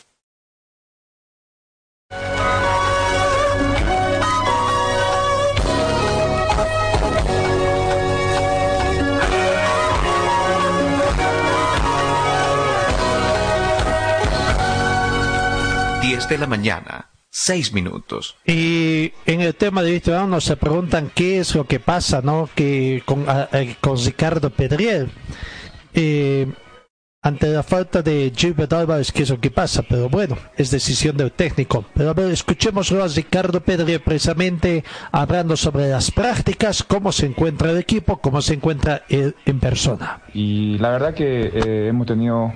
De la mañana, seis minutos. Y en el tema de Víctor nos se preguntan qué es lo que pasa, ¿no? Que con, a- eh, con Ricardo Pedriel. Eh, ante la falta de Gilbert Álvarez, qué es lo que pasa, pero bueno, es decisión del técnico. Pero a ver, escuchémoslo a Ricardo Pedriel precisamente hablando sobre las prácticas, cómo se encuentra el equipo, cómo se encuentra él en persona. Y la verdad que eh, hemos tenido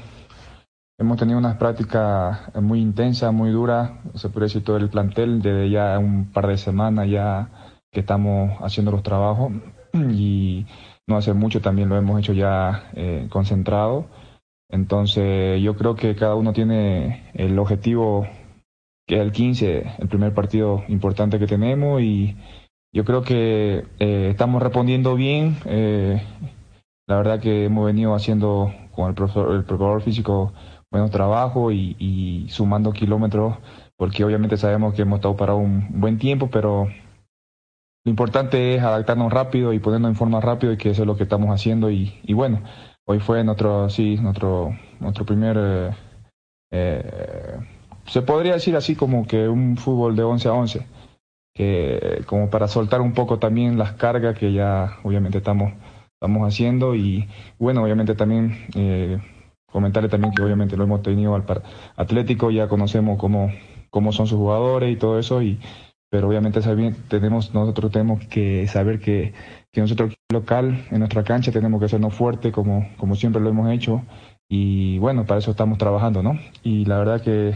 hemos tenido unas prácticas muy intensas, muy duras, se puede decir todo el plantel, desde ya un par de semanas ya que estamos haciendo los trabajos *clears throat* y no hace mucho también lo hemos hecho ya eh, concentrado. Entonces yo creo que cada uno tiene el objetivo que es el 15, el primer partido importante que tenemos y yo creo que eh, estamos respondiendo bien. eh, la verdad que hemos venido haciendo con el profesor, el preparador físico buenos trabajos y, y sumando kilómetros, porque obviamente sabemos que hemos estado para un buen tiempo, pero lo importante es adaptarnos rápido y ponernos en forma rápido y que eso es lo que estamos haciendo. Y, y bueno, hoy fue nuestro, sí, nuestro, nuestro primer, eh, eh, se podría decir así como que un fútbol de 11 a 11, que como para soltar un poco también las cargas que ya obviamente estamos, estamos haciendo. Y bueno, obviamente también eh, comentarle también que obviamente lo hemos tenido al Atlético, ya conocemos cómo, cómo son sus jugadores y todo eso, y pero obviamente tenemos, nosotros tenemos que saber que, que nosotros local, en nuestra cancha, tenemos que sernos fuertes como, como siempre lo hemos hecho, y bueno, para eso estamos trabajando, ¿no? Y la verdad que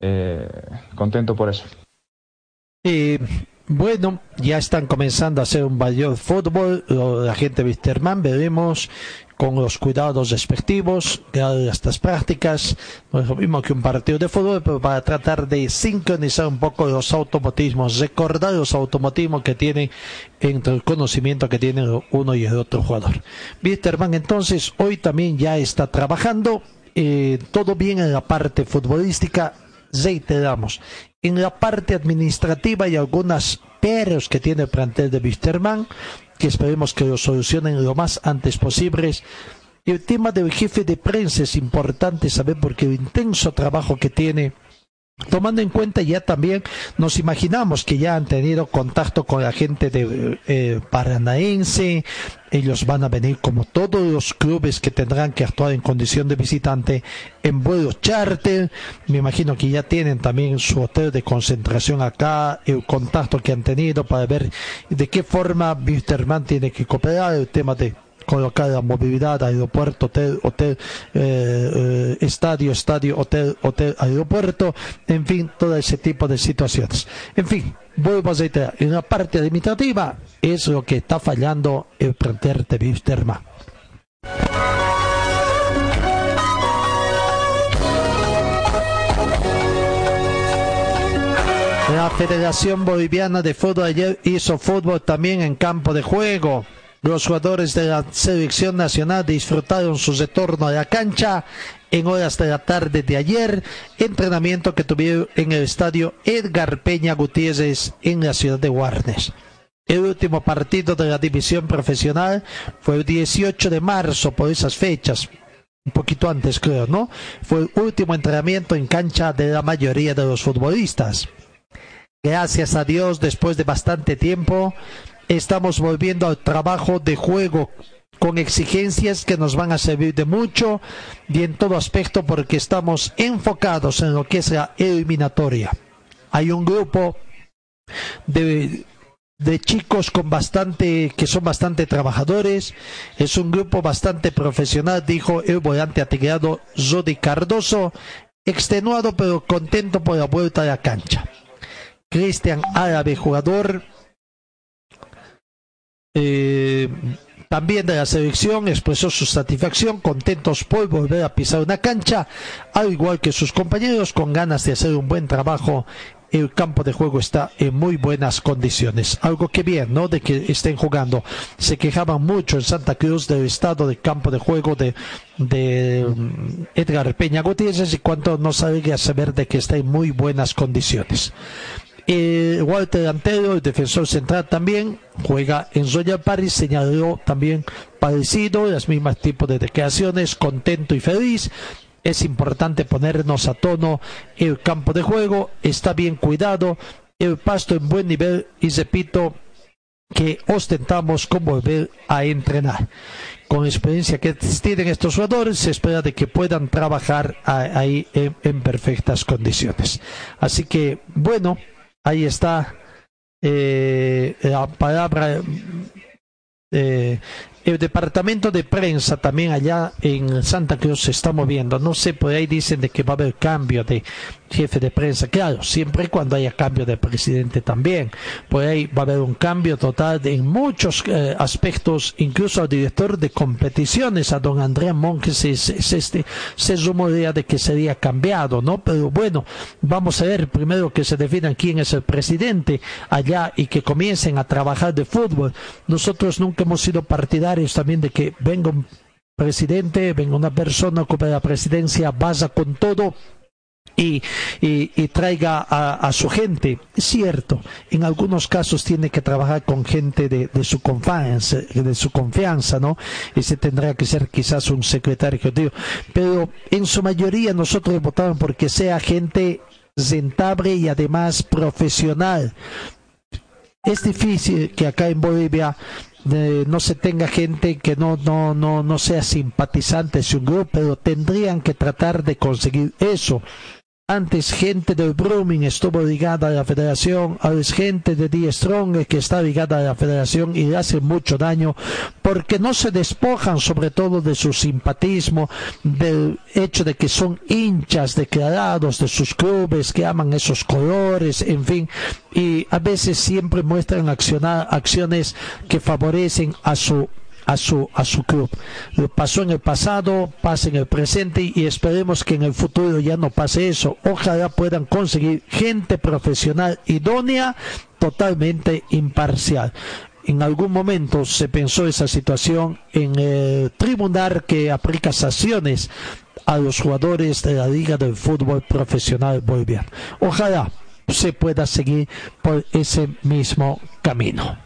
eh, contento por eso. Eh, bueno, ya están comenzando a hacer un mayor fútbol. La gente de veremos con los cuidados respectivos estas prácticas. Lo mismo que un partido de fútbol, pero para tratar de sincronizar un poco los automatismos, recordar los automatismos que tienen entre el conocimiento que tienen uno y el otro jugador. Wisterman entonces hoy también ya está trabajando. eh, todo bien en la parte futbolística reiteramos, en la parte administrativa hay algunas peros que tiene el plantel de Wisterman, que esperemos que lo solucionen lo más antes posibles. El tema del jefe de prensa es importante saber porque el intenso trabajo que tiene Tomando en cuenta ya también nos imaginamos que ya han tenido contacto con la gente de eh, Paranaense, ellos van a venir como todos los clubes que tendrán que actuar en condición de visitante en vuelos charter, me imagino que ya tienen también su hotel de concentración acá, el contacto que han tenido para ver de qué forma Wisterman tiene que cooperar, el tema de colocar la movilidad, aeropuerto, hotel, hotel, eh, eh, estadio, estadio, hotel, hotel, aeropuerto, en fin, todo ese tipo de situaciones. En fin, vuelvo a reiterar, en la parte administrativa es lo que está fallando el plantel de Wisterman. La Federación Boliviana de Fútbol ayer hizo fútbol también en campo de juego. Los jugadores de la selección nacional disfrutaron su retorno a la cancha en horas de la tarde de ayer, entrenamiento que tuvieron en el estadio Edgar Peña Gutiérrez en la ciudad de Warnes. El último partido de la división profesional fue el 18 de marzo por esas fechas, un poquito antes creo, ¿no? Fue el último entrenamiento en cancha de la mayoría de los futbolistas. Gracias a Dios, después de bastante tiempo, estamos volviendo al trabajo de juego con exigencias que nos van a servir de mucho y en todo aspecto porque estamos enfocados en lo que es la eliminatoria. Hay un grupo de, de chicos con bastante que son bastante trabajadores, es un grupo bastante profesional, dijo el volante atigrado Jody Cardoso, extenuado pero contento por la vuelta a la cancha. Cristian Árabe, jugador eh, también de la selección expresó su satisfacción, contentos por volver a pisar una cancha, al igual que sus compañeros, con ganas de hacer un buen trabajo. El campo de juego está en muy buenas condiciones. Algo que bien, ¿no? De que estén jugando. Se quejaban mucho en Santa Cruz del estado de campo de juego de, mm, Edgar Peña Gutiérrez y cuanto no a saber de que está en muy buenas condiciones. Eh, Walter delantero, el defensor central también, juega en Royal Paris, señaló también parecido, las mismas tipos de declaraciones, contento y feliz. Es importante ponernos a tono el campo de juego, está bien cuidado, el pasto en buen nivel y repito que ostentamos con volver a entrenar. Con experiencia que tienen estos jugadores, se espera de que puedan trabajar ahí en perfectas condiciones. Así que, bueno, ahí está eh, la palabra eh, el departamento de prensa también allá en Santa Cruz se está moviendo. No sé, por ahí dicen de que va a haber cambio de jefe de prensa. Claro, siempre y cuando haya cambio de presidente también. Por ahí va a haber un cambio total en muchos eh, aspectos, incluso al director de competiciones, a don Andrea Monjes, se, este, se rumorea de que sería cambiado, ¿no? Pero bueno, vamos a ver primero que se definan quién es el presidente allá y que comiencen a trabajar de fútbol. Nosotros nunca hemos sido partidarios también de que venga un presidente, venga una persona ocupe la presidencia, vaya con todo y, y, traiga a, su gente. Es cierto, en algunos casos tiene que trabajar con gente de, su confianza, de su confianza, ¿no? Ese tendrá que ser quizás un secretario ejecutivo. Pero en su mayoría nosotros votamos porque sea gente rentable y además profesional. Es difícil que acá en Bolivia no se tenga gente que no, no, no, no sea simpatizante de un grupo, pero tendrían que tratar de conseguir eso. Antes gente del Brumming estuvo ligada a la federación, es gente de Die Strong que está ligada a la federación y le hace mucho daño porque no se despojan sobre todo de su simpatismo, del hecho de que son hinchas declarados de sus clubes, que aman esos colores, en fin, y a veces siempre muestran acciones que favorecen a su a su, a su club. Lo pasó en el pasado, pasa en el presente y esperemos que en el futuro ya no pase eso. Ojalá puedan conseguir gente profesional idónea, totalmente imparcial. En algún momento se pensó esa situación en el tribunal que aplica sanciones a los jugadores de la Liga del Fútbol Profesional Boliviano. Ojalá se pueda seguir por ese mismo camino.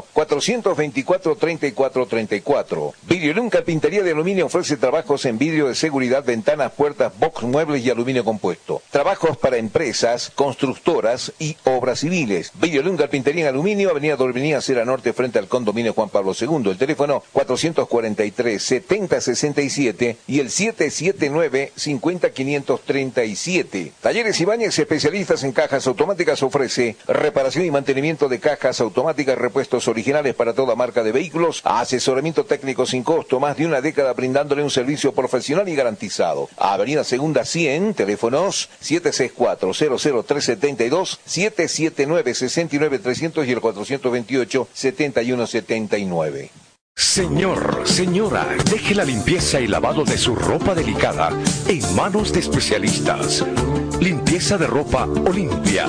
424 34 34. Videolum Carpintería de Aluminio ofrece trabajos en vidrio de seguridad, ventanas, puertas, box, muebles y aluminio compuesto. Trabajos para empresas, constructoras y obras civiles. Videolum Carpintería en Aluminio, Avenida Dorminía, Cera Norte, frente al condominio Juan Pablo II. El teléfono 443 7067 y el 779 50537. Talleres Ibáñez, especialistas en cajas automáticas, ofrece reparación y mantenimiento de cajas automáticas, repuestos originales para toda marca de vehículos, asesoramiento técnico sin costo, más de una década brindándole un servicio profesional y garantizado. Avenida Segunda 100, teléfonos 764-00372, 779-69300 y el 428-7179. Señor, señora, deje la limpieza y lavado de su ropa delicada en manos de especialistas. Limpieza de ropa Olimpia.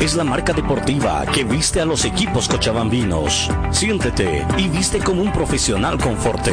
es la marca deportiva que viste a los equipos cochabambinos. Siéntete y viste como un profesional con Forte.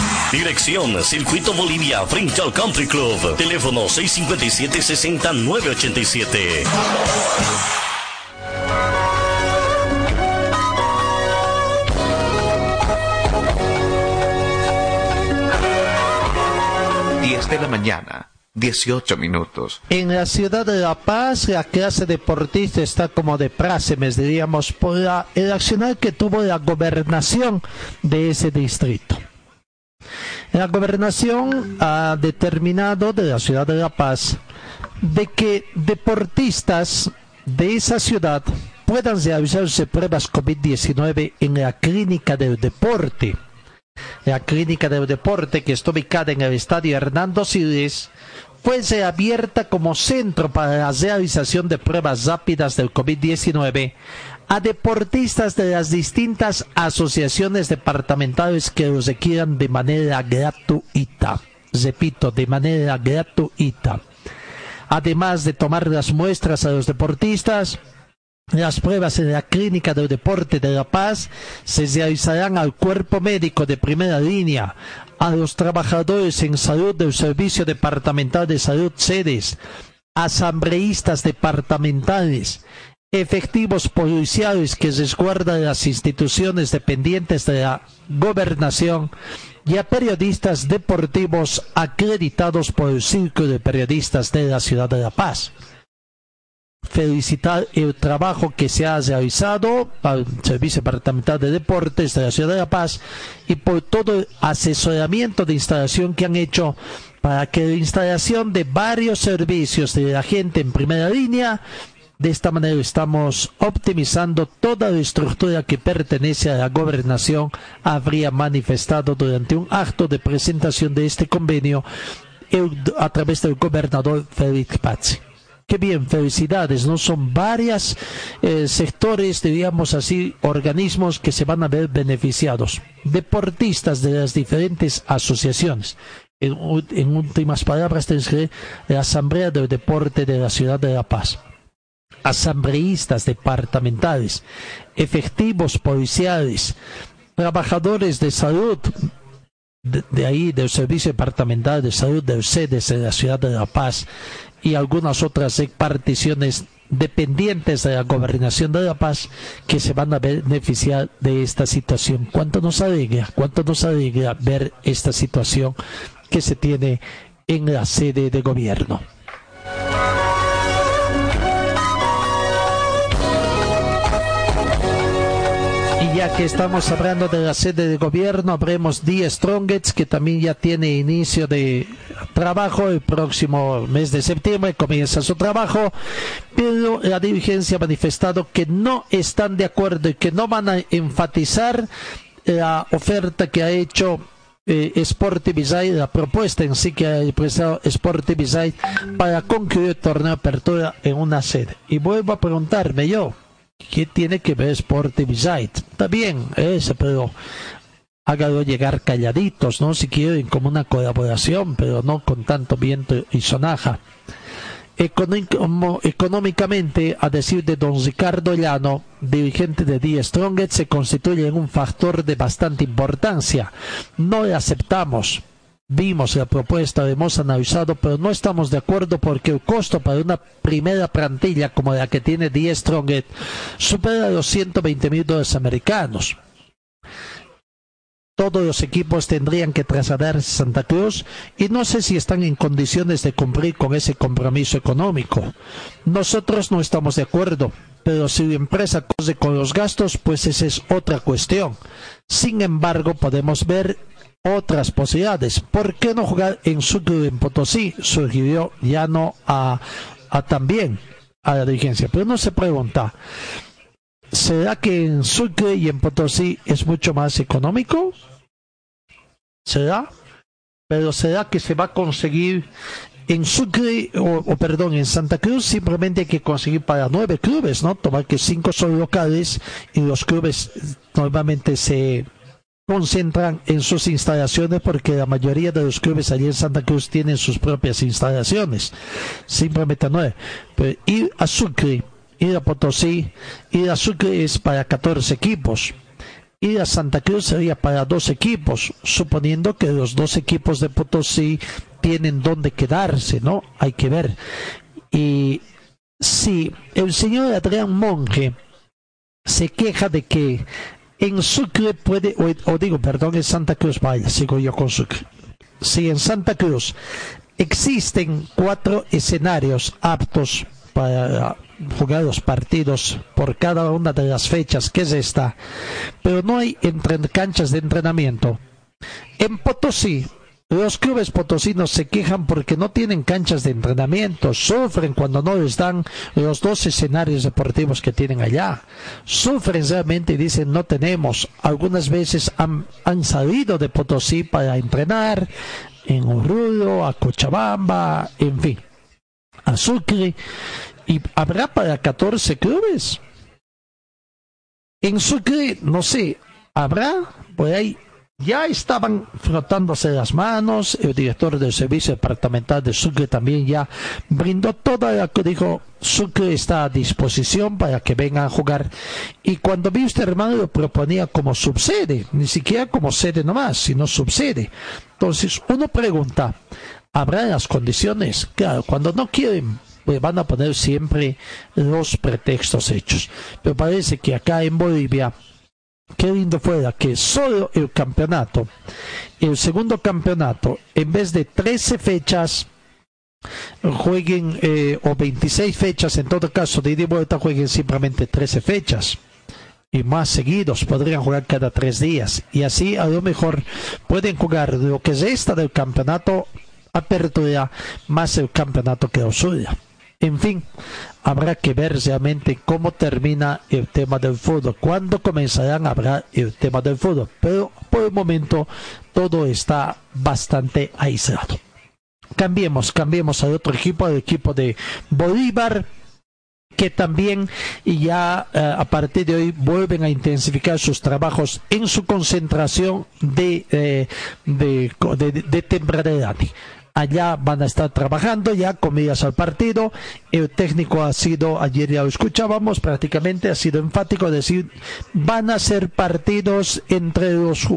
Dirección Circuito Bolivia frente al Country Club. Teléfono 657-60987. Diez de la mañana, 18 minutos. En la ciudad de La Paz, la clase deportista está como de prácemes, diríamos, por la, el accionar que tuvo la gobernación de ese distrito. La gobernación ha determinado de la ciudad de La Paz de que deportistas de esa ciudad puedan realizarse pruebas COVID-19 en la clínica del deporte. La clínica del deporte que está ubicada en el estadio Hernando Siles fue reabierta como centro para la realización de pruebas rápidas del COVID-19 a deportistas de las distintas asociaciones departamentales que los requieran de manera gratuita. Repito, de manera gratuita. Además de tomar las muestras a los deportistas, las pruebas en la Clínica del Deporte de La Paz se realizarán al cuerpo médico de primera línea, a los trabajadores en salud del Servicio Departamental de Salud sedes, asambleístas departamentales, efectivos policiales que resguardan las instituciones dependientes de la gobernación y a periodistas deportivos acreditados por el Círculo de Periodistas de la Ciudad de La Paz. felicitar el trabajo que se ha realizado al Servicio Departamental de Deportes de la Ciudad de La Paz y por todo el asesoramiento de instalación que han hecho para que la instalación de varios servicios de la gente en primera línea de esta manera estamos optimizando toda la estructura que pertenece a la gobernación, habría manifestado durante un acto de presentación de este convenio a través del gobernador Félix Pazzi. Qué bien, felicidades, ¿no? Son varios sectores, diríamos así, organismos que se van a ver beneficiados. Deportistas de las diferentes asociaciones. En, en últimas palabras, la Asamblea del Deporte de la Ciudad de La Paz asambleístas departamentales, efectivos policiales, trabajadores de salud, de, ahí del Servicio Departamental de Salud del CEDES de la ciudad de La Paz y algunas otras reparticiones dependientes de la gobernación de La Paz que se van a beneficiar de esta situación. ¿Cuánto nos alegra? ¿Cuánto nos alegra ver esta situación que se tiene en la sede de gobierno? Que estamos hablando de la sede de gobierno, habremos 10 Strongets, que también ya tiene inicio de trabajo el próximo mes de septiembre, comienza su trabajo, pero la dirigencia ha manifestado que no están de acuerdo y que no van a enfatizar la oferta que ha hecho eh, Sportivizai, la propuesta en sí que ha presentado Sportivizai para concluir el torneo de apertura en una sede. Y vuelvo a preguntarme yo, ¿qué tiene que ver Sportivizai? Está bien, eso, pero hágalo llegar calladitos, ¿no? Si quieren, como una colaboración, pero no con tanto viento y sonaja. Económicamente, a decir de don Ricardo Llano, dirigente de Die Strongest, se constituye en un factor de bastante importancia. No le aceptamos. Vimos la propuesta, hemos analizado, pero no estamos de acuerdo porque el costo para una primera plantilla como la que tiene Die Strongest supera los 120 mil dólares americanos todos los equipos tendrían que trasladarse a Santa Cruz y no sé si están en condiciones de cumplir con ese compromiso económico. Nosotros no estamos de acuerdo, pero si la empresa cose con los gastos, pues esa es otra cuestión. Sin embargo, podemos ver otras posibilidades. ¿Por qué no jugar en Sucre en Potosí? Sugirió ya no a, a también a la dirigencia. Pero no se pregunta, ¿será que en Sucre y en Potosí es mucho más económico? ¿Será? Pero ¿será que se va a conseguir en Sucre, o, o perdón, en Santa Cruz simplemente hay que conseguir para nueve clubes, ¿no? Tomar que cinco son locales y los clubes normalmente se concentran en sus instalaciones porque la mayoría de los clubes allí en Santa Cruz tienen sus propias instalaciones. Simplemente nueve. Pero ir a Sucre, ir a Potosí, ir a Sucre es para 14 equipos. Ir a Santa Cruz sería para dos equipos, suponiendo que los dos equipos de Potosí tienen donde quedarse, ¿no? Hay que ver. Y si el señor Adrián Monge se queja de que en Sucre puede, o, digo, perdón, en Santa Cruz, vaya, sigo yo con Sucre. Si en Santa Cruz existen cuatro escenarios aptos para jugar los partidos por cada una de las fechas, que es esta, pero no hay entre canchas de entrenamiento. En Potosí, los clubes potosinos se quejan porque no tienen canchas de entrenamiento, sufren cuando no les dan los dos escenarios deportivos que tienen allá. Sufren realmente y dicen no tenemos. Algunas veces han, han salido de Potosí para entrenar en Oruro, a Cochabamba, en fin, a Sucre. ¿Y habrá para 14 clubes? En Sucre, no sé, habrá por ahí ya estaban frotándose las manos, el director del servicio departamental de Sucre también ya brindó toda la que dijo, Sucre está a disposición para que vengan a jugar. Y cuando vi usted hermano lo proponía como subsede, ni siquiera como sede nomás, sino subsede. Entonces uno pregunta, ¿habrá las condiciones? Claro, cuando no quieren pues van a poner siempre los pretextos hechos. Pero parece que acá en Bolivia qué lindo fuera que solo el campeonato, el segundo campeonato, en vez de 13 fechas, jueguen eh, o 26 fechas, en todo caso, de ida y vuelta jueguen simplemente 13 fechas. Y más seguidos, podrían jugar cada tres días. Y así a lo mejor pueden jugar lo que resta del campeonato apertura más el campeonato clausura. En fin, habrá que ver realmente cómo termina el tema del fútbol, cuándo comenzarán a hablar el tema del fútbol, pero por el momento todo está bastante aislado. Cambiemos, cambiemos al otro equipo, al equipo de Bolívar, que también y ya eh, a partir de hoy vuelven a intensificar sus trabajos en su concentración de, eh, de, allá van a estar trabajando ya comidas al partido. El técnico ha sido, ayer ya lo escuchábamos, prácticamente ha sido enfático, decir, van a ser partidos entre los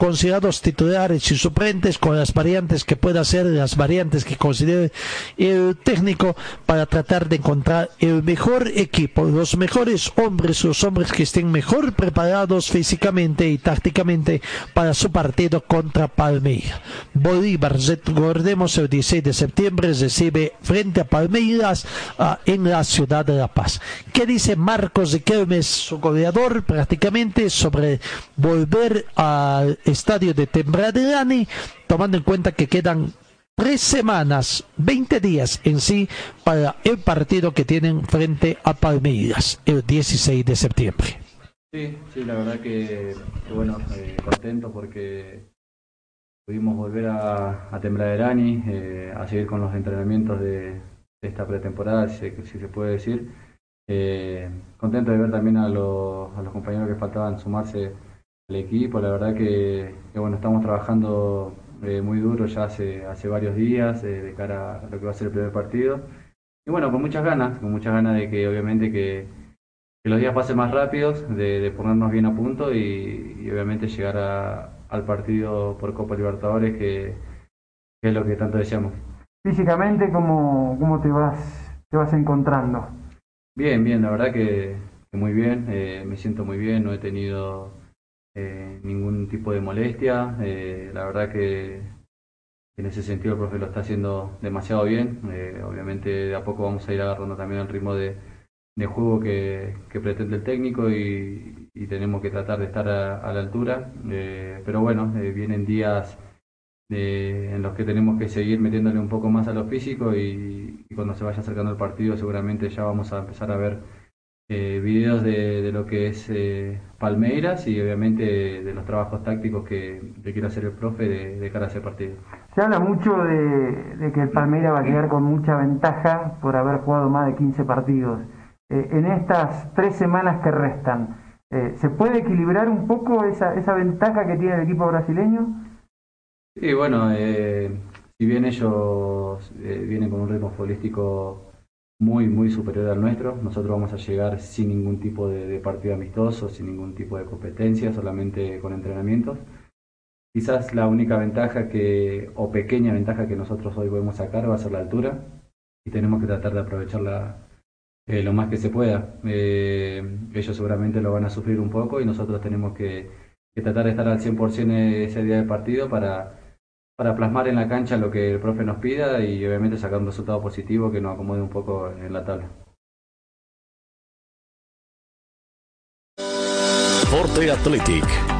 considerados titulares y suplentes con las variantes que pueda ser, las variantes que considere el técnico para tratar de encontrar el mejor equipo, los mejores hombres, los hombres que estén mejor preparados físicamente y tácticamente para su partido contra Palmeiras. Bolívar, recordemos el 16 de septiembre recibe frente a Palmeiras uh, en la ciudad de La Paz. ¿Qué dice Marcos de Kelmes, su goleador, prácticamente sobre volver al estadio de Tembradani, tomando en cuenta que quedan tres semanas, 20 días en sí para el partido que tienen frente a Palmeiras el 16 de septiembre. Sí, sí, la verdad que, que bueno, eh, contento porque pudimos volver a, a Tembraderani, eh, a seguir con los entrenamientos de, de esta pretemporada, si, si, se puede decir. Eh, contento de ver también a, a los compañeros que faltaban sumarse el equipo. La verdad que, que bueno, estamos trabajando eh, muy duro ya hace, hace varios días eh, de cara a lo que va a ser el primer partido. Y bueno, con muchas ganas, con muchas ganas de que obviamente que, que los días pasen más rápidos, de, de ponernos bien a punto y, y obviamente llegar a, al partido por Copa Libertadores, que, que, es lo que tanto deseamos. Físicamente, ¿cómo, cómo te, vas, te vas encontrando? Bien, bien, la verdad que, que muy bien, eh, me siento muy bien, no he tenido eh, ningún tipo de molestia. Eh, la verdad que en ese sentido el profe lo está haciendo demasiado bien. Eh, obviamente de a poco vamos a ir agarrando también el ritmo de, juego que, pretende el técnico y, tenemos que tratar de estar a, la altura. pero bueno, vienen días en los que tenemos que seguir metiéndole un poco más a lo físico y cuando se vaya acercando el partido seguramente ya vamos a empezar a ver eh, videos de, de, lo que es eh, Palmeiras y obviamente de los trabajos tácticos que, que quiere hacer el profe de, de, cara a ese partido. Se habla mucho de, de, que el Palmeiras va a quedar con mucha ventaja por haber jugado más de 15 partidos. Eh, en estas tres semanas que restan, ¿se puede equilibrar un poco esa, esa ventaja que tiene el equipo brasileño? Sí, bueno, si bien ellos vienen con un ritmo futbolístico muy, muy superior al nuestro. Nosotros vamos a llegar sin ningún tipo de, partido amistoso, sin ningún tipo de competencia, solamente con entrenamientos. Quizás la única ventaja que, o pequeña ventaja que nosotros hoy podemos sacar va a ser la altura y tenemos que tratar de aprovecharla eh, lo más que se pueda. Eh, ellos seguramente lo van a sufrir un poco y nosotros tenemos que, que tratar de estar al 100% ese día del partido para para plasmar en la cancha lo que el profe nos pida y obviamente sacar un resultado positivo que nos acomode un poco en la tabla. Forte Athletic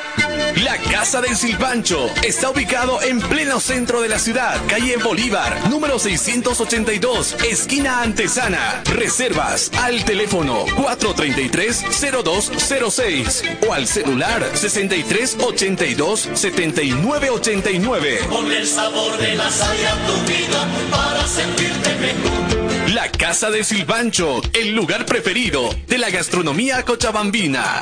La Casa del Silpancho está ubicado en pleno centro de la ciudad, calle Bolívar, número 682, esquina Antesana. Reservas al teléfono 433-0206 o al celular 6382-7989. Ponle el sabor de la sal a tu vida para sentirte mejor. La Casa del Silpancho, el lugar preferido de la gastronomía cochabambina.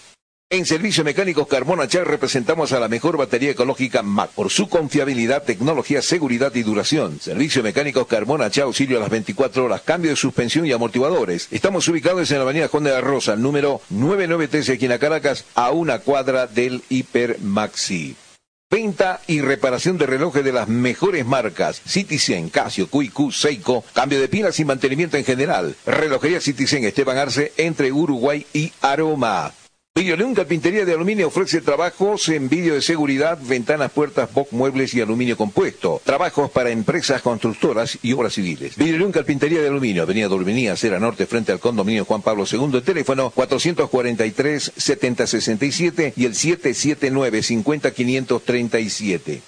En Servicio Mecánicos Carmona Char representamos a la mejor batería ecológica MAC por su confiabilidad, tecnología, seguridad y duración. Servicio Mecánicos Carmona Char auxilio a las 24 horas, cambio de suspensión y amortiguadores. Estamos ubicados en la avenida Juan de la Rosa, número 993 aquí en Caracas, a una cuadra del Hiper Maxi. Venta y reparación de relojes de las mejores marcas. Citizen, Casio, QQ, Seiko. Cambio de pilas y mantenimiento en general. Relojería Citizen Esteban Arce entre Uruguay y Aroma. Videolun Carpintería de Aluminio ofrece trabajos en vídeo de seguridad, ventanas, puertas, box, muebles y aluminio compuesto. Trabajos para empresas constructoras y obras civiles. Videolun Carpintería de Aluminio, Avenida Dorminía, Acera Norte, frente al condominio Juan Pablo II. El teléfono 443-7067 y el 779-50537.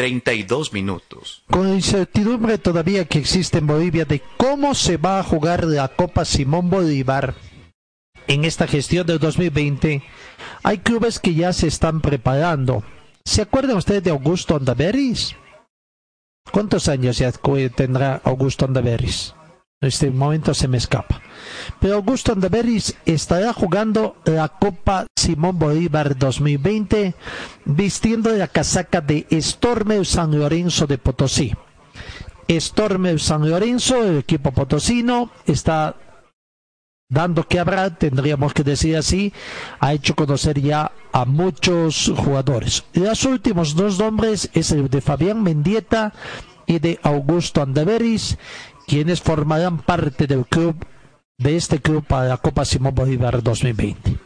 32 minutos. Con la incertidumbre todavía que existe en Bolivia de cómo se va a jugar la Copa Simón Bolívar en esta gestión del 2020, hay clubes que ya se están preparando. ¿Se acuerdan ustedes de Augusto Andaveris? ¿Cuántos años tendrá Augusto Andaveris? Este momento se me escapa. Pero Augusto Andaveris estará jugando la Copa Simón Bolívar 2020 vistiendo la casaca de Stormer San Lorenzo de Potosí. Stormer San Lorenzo, el equipo potosino, está dando que tendríamos que decir así, ha hecho conocer ya a muchos jugadores. Los últimos dos nombres es el de Fabián Mendieta y de Augusto Andaveris, quienes formarán parte del club de este club para la Copa Simón Bolívar 2020.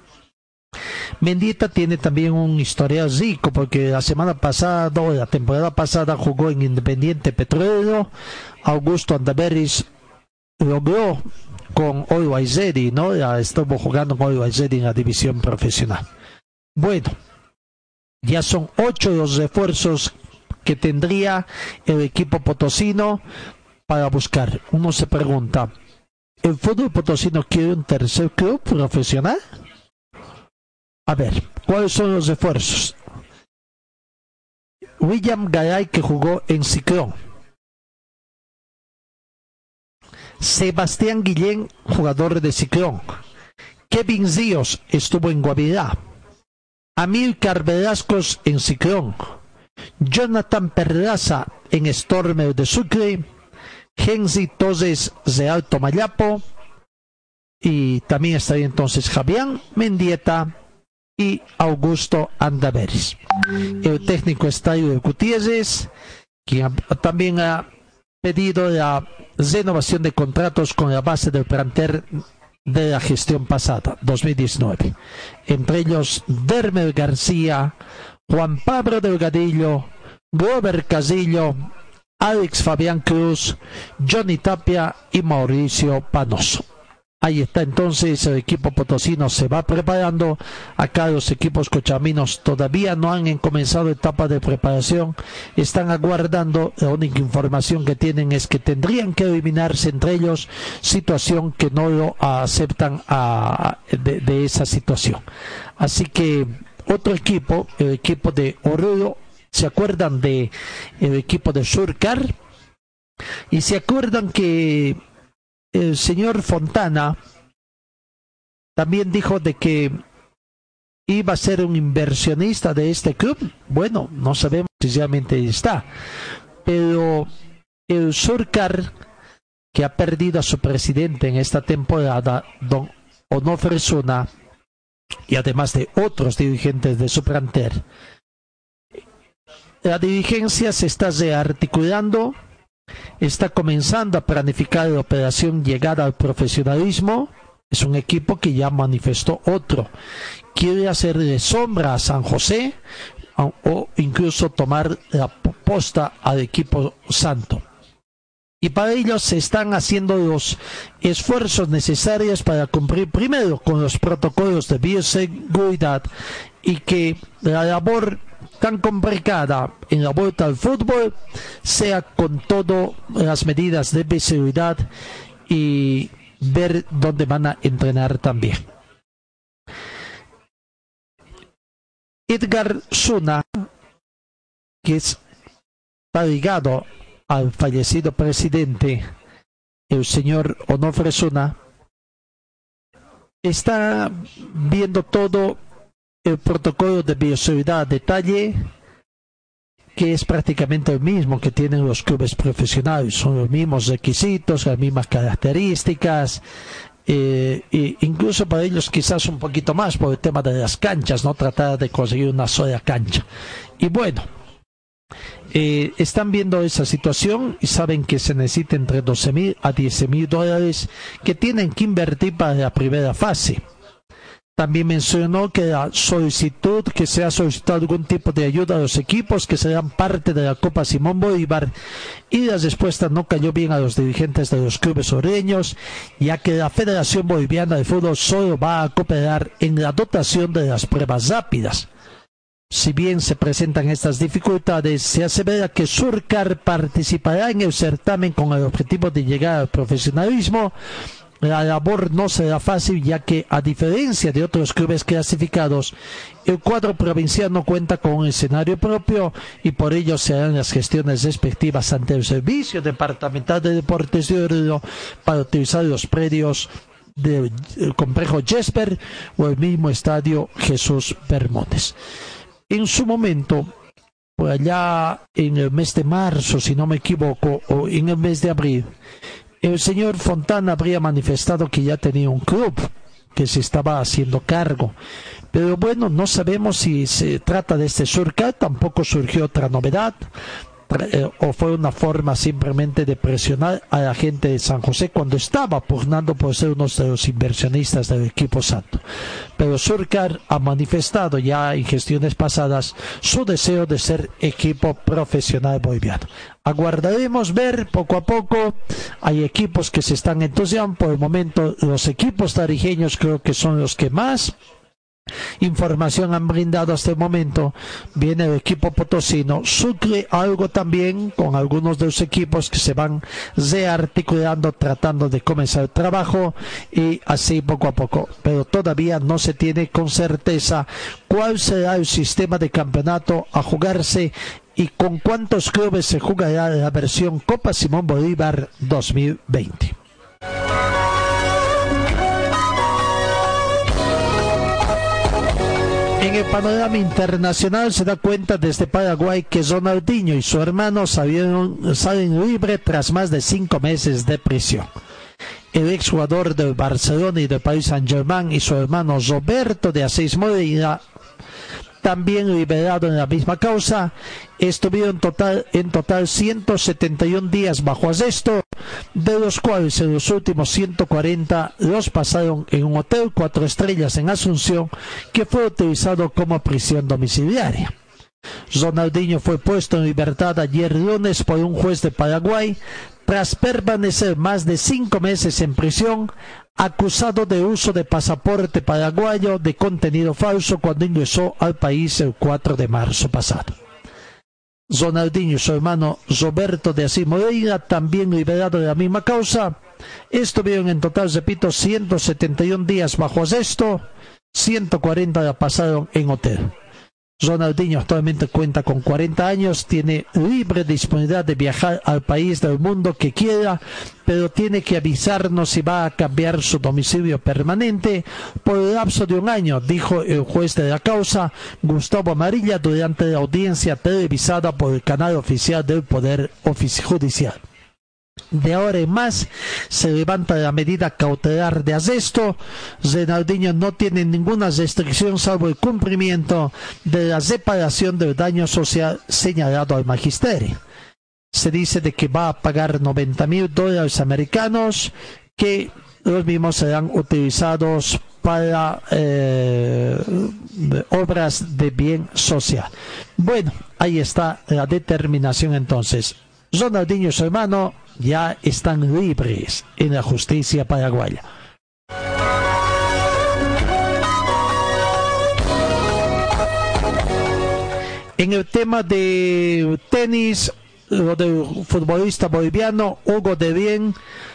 Mendieta tiene también un historial rico porque la semana pasada, la temporada pasada jugó en Independiente Petrolero, Augusto Andaveris logró con Always Ready, ¿no? Ya estuvo jugando con Always Ready en la división profesional. Bueno, ya son ocho los refuerzos que tendría el equipo potosino para buscar. Uno se pregunta, ¿el fútbol potosino quiere un tercer club profesional? A ver, ¿cuáles son los refuerzos? William Garay que jugó en Ciclón. Sebastián Guillén, jugador de Ciclón. Kevin Ríos estuvo en Guavirá. Amílcar Velascos en Ciclón. Jonathan Perlaza en Stormer de Sucre. Gensi Toses de Alto Mayapo, y también estaría entonces Javián Mendieta y Augusto Andaveris. El técnico Estadio Gutiérrez, quien también ha pedido la renovación de contratos con la base del plantel de la gestión pasada, 2019. Entre ellos, Dermel García, Juan Pablo Delgadillo, Robert Casillo, Alex Fabián Cruz, Johnny Tapia y Mauricio Panoso. Ahí está entonces el equipo potosino se va preparando. Acá los equipos cochaminos todavía no han comenzado etapa de preparación. Están aguardando. La única información que tienen es que tendrían que eliminarse entre ellos. Situación que no lo aceptan de, esa situación. Así que otro equipo, el equipo de Oruro, ¿se acuerdan de el equipo de Surcar? Y se acuerdan que el señor Fontana también dijo de que iba a ser un inversionista de este club. Bueno, no sabemos si realmente está. Pero el Surcar, que ha perdido a su presidente en esta temporada, don Onofre Zuna, y además de otros dirigentes de su la dirigencia se está rearticulando está comenzando a planificar la operación llegada al profesionalismo. Es un equipo que ya manifestó otro. Quiere hacerle sombra a San José o incluso tomar la posta al equipo santo. Y para ello se están haciendo los esfuerzos necesarios para cumplir primero con los protocolos de bioseguridad y que la labor tan complicada en la vuelta al fútbol sea con todas las medidas de seguridad y ver dónde van a entrenar también. Edgar Zuna, que está ligado al fallecido presidente, el señor Onofre Zuna, está viendo todo el protocolo de bioseguridad detalle que es prácticamente el mismo que tienen los clubes profesionales, son los mismos requisitos, las mismas características, e incluso para ellos quizás un poquito más por el tema de las canchas, no tratar de conseguir una sola cancha. Y bueno, eh, están viendo esa situación y saben que se necesita entre 12 mil a 10 mil dólares que tienen que invertir para la primera fase. También mencionó que la solicitud que se ha solicitado algún tipo de ayuda a los equipos que serán parte de la Copa Simón Bolívar y la respuesta no cayó bien a los dirigentes de los clubes oreños, ya que la Federación Boliviana de Fútbol solo va a cooperar en la dotación de las pruebas rápidas. Si bien se presentan estas dificultades, se asevera que Surcar participará en el certamen con el objetivo de llegar al profesionalismo la labor no será fácil ya que, a diferencia de otros clubes clasificados, el cuadro provincial no cuenta con un escenario propio y por ello se harán las gestiones respectivas ante el Servicio Departamental de Deportes de Oruro para utilizar los predios del complejo Jesper o el mismo estadio Jesús Bermúdez. En su momento, por allá en el mes de marzo, si no me equivoco, o en el mes de abril, el señor Fontana habría manifestado que ya tenía un club que se estaba haciendo cargo. Pero bueno, no sabemos si se trata de este surca, tampoco surgió otra novedad. Eh, o fue una forma simplemente de presionar a la gente de San José cuando estaba pugnando por ser uno de los inversionistas del equipo santo. Pero Surcar ha manifestado ya en gestiones pasadas su deseo de ser equipo profesional boliviano. Aguardaremos ver poco a poco. Hay equipos que se están entusiasmando. Por el momento, los equipos tarijeños creo que son los que más información han brindado hasta el momento. Viene el equipo potosino. Sucre algo también con algunos de los equipos que se van rearticulando tratando de comenzar el trabajo y así poco a poco. Pero todavía no se tiene con certeza cuál será el sistema de campeonato a jugarse y con cuántos clubes se jugará la versión Copa Simón Bolívar 2020 En el panorama internacional se da cuenta desde Paraguay que Ronaldinho y su hermano salieron, salen libre tras más de cinco meses de prisión. El exjugador del Barcelona y del Paris Saint-Germain y su hermano Roberto de Asís Moreira también liberado en la misma causa, estuvieron total, en total 171 días bajo arresto, de los cuales en los últimos 140 los pasaron en un hotel cuatro estrellas en Asunción que fue utilizado como prisión domiciliaria. Ronaldinho fue puesto en libertad ayer lunes por un juez de Paraguay tras permanecer más de cinco meses en prisión acusado de uso de pasaporte paraguayo de contenido falso cuando ingresó al país el 4 de marzo pasado. Ronaldinho y su hermano Roberto de Asís Moreira, también liberado de la misma causa, estuvieron en total, repito, 171 días bajo arresto, 140 la pasaron en hotel. Ronaldinho actualmente cuenta con 40 años, tiene libre disponibilidad de viajar al país del mundo que quiera, pero tiene que avisarnos si va a cambiar su domicilio permanente por el lapso de un año, dijo el juez de la causa, Gustavo Amarilla, durante la audiencia televisada por el canal oficial del Poder Judicial. De ahora en más se levanta la medida cautelar de arresto. Renaldinho no tiene ninguna restricción salvo el cumplimiento de la separación del daño social señalado al magisterio. Se dice de que va a pagar 90 mil dólares americanos que los mismos serán utilizados para eh, obras de bien social. Bueno, ahí está la determinación entonces. Ronaldinho su hermano ya están libres en la justicia paraguaya. En el tema de tenis, lo del futbolista boliviano Hugo de Bien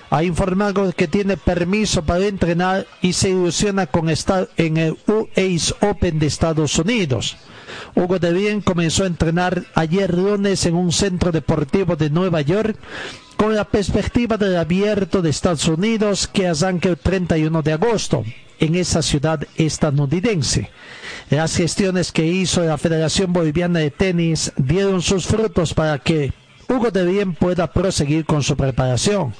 ha informado que tiene permiso para entrenar y se ilusiona con estar en el US Open de Estados Unidos. Hugo de Bien comenzó a entrenar ayer lunes en un centro deportivo de Nueva York con la perspectiva del abierto de Estados Unidos que arranca el 31 de agosto en esa ciudad estadounidense. Las gestiones que hizo la Federación Boliviana de Tenis dieron sus frutos para que Hugo de Bien pueda proseguir con su preparación.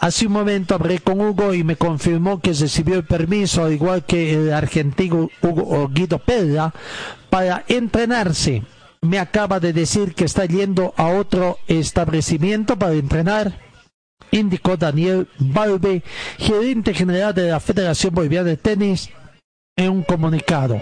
Hace un momento hablé con Hugo y me confirmó que recibió el permiso, al igual que el argentino Hugo Guido Pedra, para entrenarse me acaba de decir que está yendo a otro establecimiento para entrenar, indicó Daniel Balbe, gerente general de la Federación Boliviana de Tenis, en un comunicado.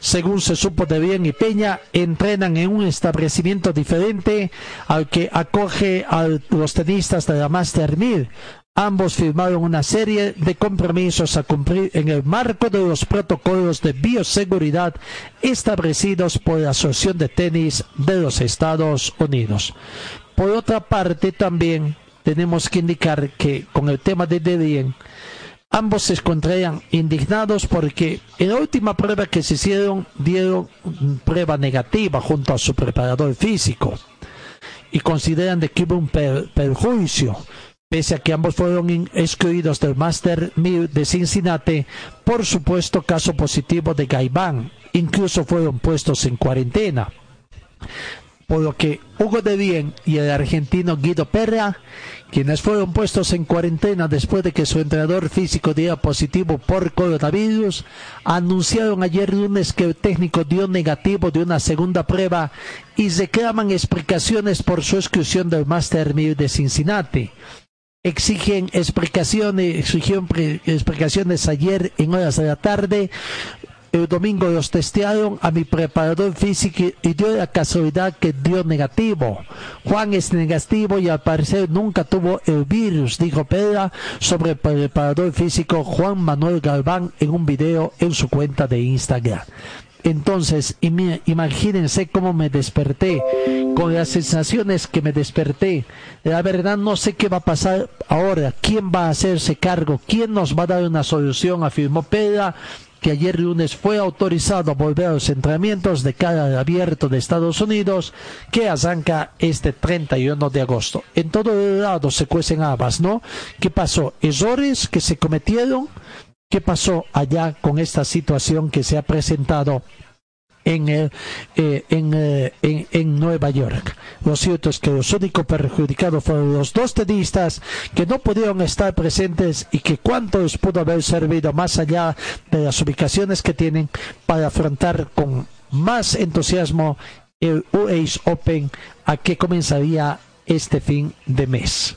Según se supo de Bien y Peña, entrenan en un establecimiento diferente al que acoge a los tenistas de la Master 1000, Ambos firmaron una serie de compromisos a cumplir en el marco de los protocolos de bioseguridad establecidos por la Asociación de Tenis de los Estados Unidos. Por otra parte, también tenemos que indicar que con el tema de Dedien, ambos se encontrarían indignados porque en la última prueba que se hicieron dieron prueba negativa junto a su preparador físico y consideran de que hubo un perjuicio pese a que ambos fueron excluidos del Master 1000 de Cincinnati por supuesto caso positivo de Gaibán. Incluso fueron puestos en cuarentena. Por lo que Hugo de Bien y el argentino Guido Perra, quienes fueron puestos en cuarentena después de que su entrenador físico diera positivo por coronavirus, anunciaron ayer lunes que el técnico dio negativo de una segunda prueba y reclaman explicaciones por su exclusión del Master 1000 de Cincinnati exigen explicaciones, exigieron explicaciones ayer en horas de la tarde. El domingo los testearon a mi preparador físico y dio la casualidad que dio negativo. Juan es negativo y al parecer nunca tuvo el virus, dijo Pedra sobre el preparador físico Juan Manuel Galván en un video en su cuenta de Instagram. Entonces, imagínense cómo me desperté, con las sensaciones que me desperté. La verdad no sé qué va a pasar ahora, quién va a hacerse cargo, quién nos va a dar una solución, afirmó Pedra que ayer lunes fue autorizado a volver a los entrenamientos de cara al abierto de Estados Unidos que arranca este 31 de agosto. En todo el se cuecen habas, ¿no? ¿Qué pasó? Errores que se cometieron ¿Qué pasó allá con esta situación que se ha presentado en, eh, eh, en, en, en, Nueva York. Lo cierto es que los únicos perjudicados fueron los dos tenistas que no pudieron estar presentes y que cuánto les pudo haber servido más allá de las ubicaciones que tienen para afrontar con más entusiasmo el US Open a que comenzaría este fin de mes.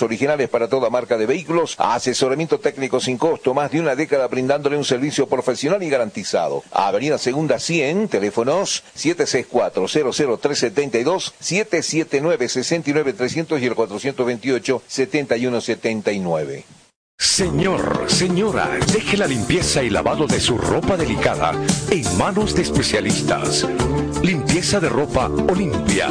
originales para toda marca de vehículos, asesoramiento técnico sin costo, más de una década brindándole un servicio profesional y garantizado. Avenida Segunda 100, teléfonos 764-00372, 779-69300 y el 428-7179. Señor, señora, deje la limpieza y lavado de su ropa delicada en manos de especialistas. Limpieza de ropa Olimpia.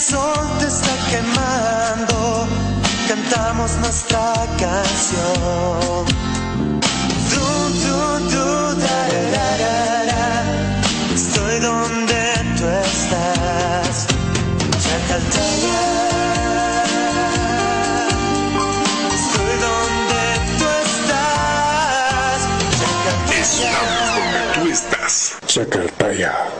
sol te está quemando, cantamos nuestra canción. Du, du, du, da, da, da, Estoy donde tú estás, Chacaltaya. Estoy donde tú estás, Chacaltaya.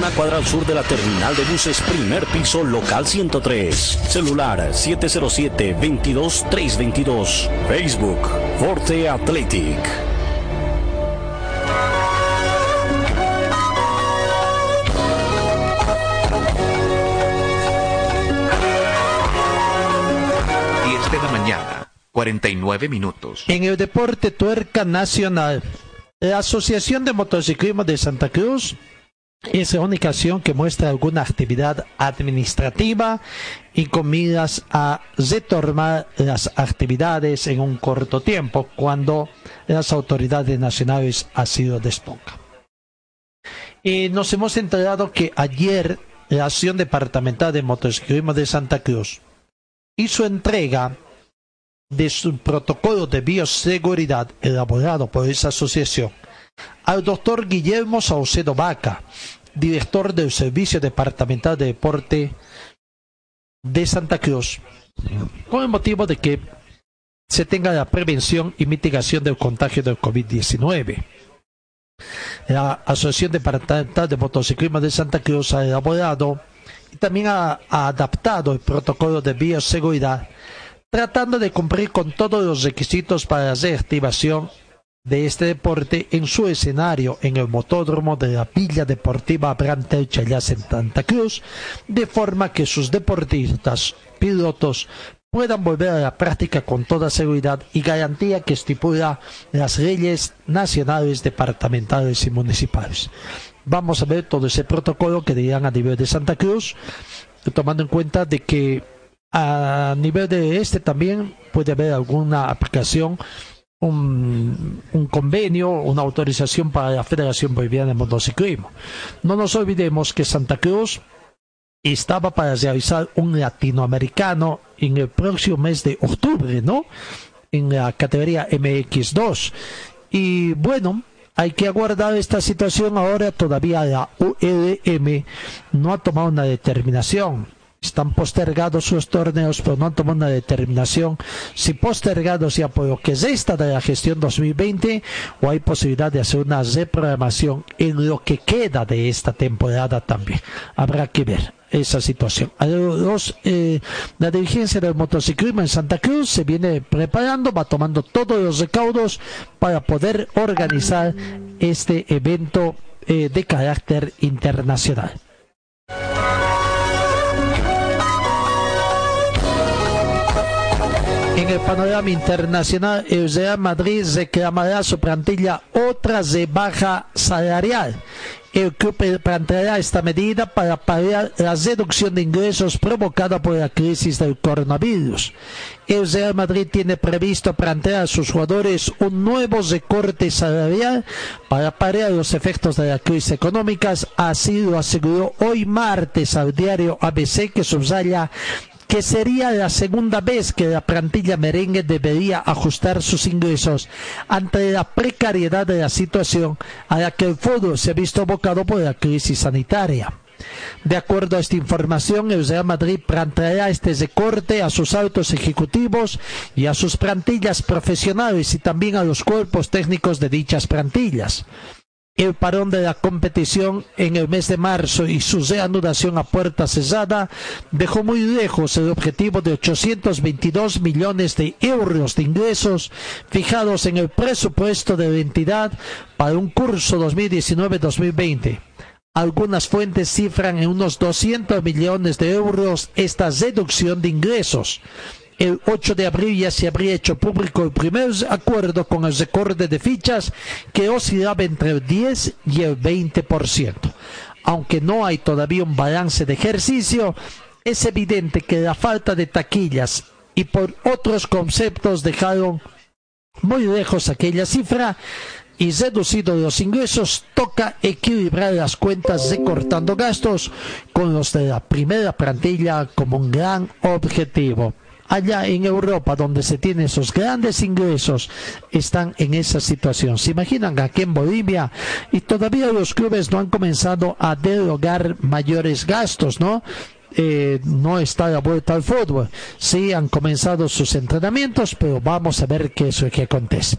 una cuadra al sur de la terminal de buses, primer piso, local 103. Celular 707-22322. Facebook, Forte Athletic. De la mañana, 49 minutos. En el deporte tuerca nacional, la Asociación de Motociclismo de Santa Cruz es la única acción que muestra alguna actividad administrativa y con miras a retomar las actividades en un corto tiempo cuando las autoridades nacionales así lo dispongan. Y nos hemos enterado que ayer la Acción Departamental de Motociclismo de Santa Cruz hizo entrega de su protocolo de bioseguridad elaborado por esa asociación al doctor Guillermo Saucedo Vaca, director del Servicio Departamental de Deporte de Santa Cruz, con el motivo de que se tenga la prevención y mitigación del contagio del COVID-19. La Asociación Departamental de Motociclismo de Santa Cruz ha elaborado y también ha, adaptado el protocolo de bioseguridad, tratando de cumplir con todos los requisitos para la reactivación de este deporte en su escenario en el motódromo de la Villa Deportiva Brantel Chayas en Santa Cruz, de forma que sus deportistas, pilotos, puedan volver a la práctica con toda seguridad y garantía que estipula las leyes nacionales, departamentales y municipales. Vamos a ver todo ese protocolo que dirán a nivel de Santa Cruz, tomando en cuenta de que a nivel de este también puede haber alguna aplicación un, un, convenio, una autorización para la Federación Boliviana de Motociclismo. No nos olvidemos que Santa Cruz estaba para realizar un latinoamericano en el próximo mes de octubre, ¿no? En la categoría MX2. Y bueno, hay que aguardar esta situación. Ahora todavía la ULM no ha tomado una determinación están postergados sus torneos, pero no tomado una determinación si postergados ya por lo que resta de la gestión 2020 o hay posibilidad de hacer una reprogramación en lo que queda de esta temporada también. Habrá que ver esa situación. Eh, la dirigencia del motociclismo en Santa Cruz se viene preparando, va tomando todos los recaudos para poder organizar este evento eh, de carácter internacional. En el panorama internacional, el Real Madrid reclamará su plantilla otra baja salarial. El club planteará esta medida para paliar la reducción de ingresos provocada por la crisis del coronavirus. El Real Madrid tiene previsto plantear a sus jugadores un nuevo recorte salarial para paliar los efectos de la crisis económica. Así lo aseguró hoy martes al diario ABC que subraya que sería la segunda vez que la plantilla merengue debería ajustar sus ingresos ante la precariedad de la situación a la que el fútbol se ha visto abocado por la crisis sanitaria. De acuerdo a esta información, el Real Madrid planteará este recorte a sus altos ejecutivos y a sus plantillas profesionales y también a los cuerpos técnicos de dichas plantillas el parón de la competición en el mes de marzo y su reanudación a puerta cerrada dejó muy lejos el objetivo de 822 millones de euros de ingresos fijados en el presupuesto de la entidad para un curso 2019-2020. Algunas fuentes cifran en unos 200 millones de euros esta reducción de ingresos el 8 de abril ya se habría hecho público el primer acuerdo con el recorte de fichas que oscilaba entre el 10 y el 20%. Aunque no hay todavía un balance de ejercicio, es evidente que la falta de taquillas y por otros conceptos dejaron muy lejos aquella cifra y reducido los ingresos, toca equilibrar las cuentas recortando gastos con los de la primera plantilla como un gran objetivo allá en Europa, donde se tienen esos grandes ingresos, están en esa situación. ¿Se imaginan aquí en Bolivia? Y todavía los clubes no han comenzado a derogar mayores gastos, ¿no? Eh, no está la vuelta al fútbol. Sí han comenzado sus entrenamientos, pero vamos a ver qué es lo que acontece.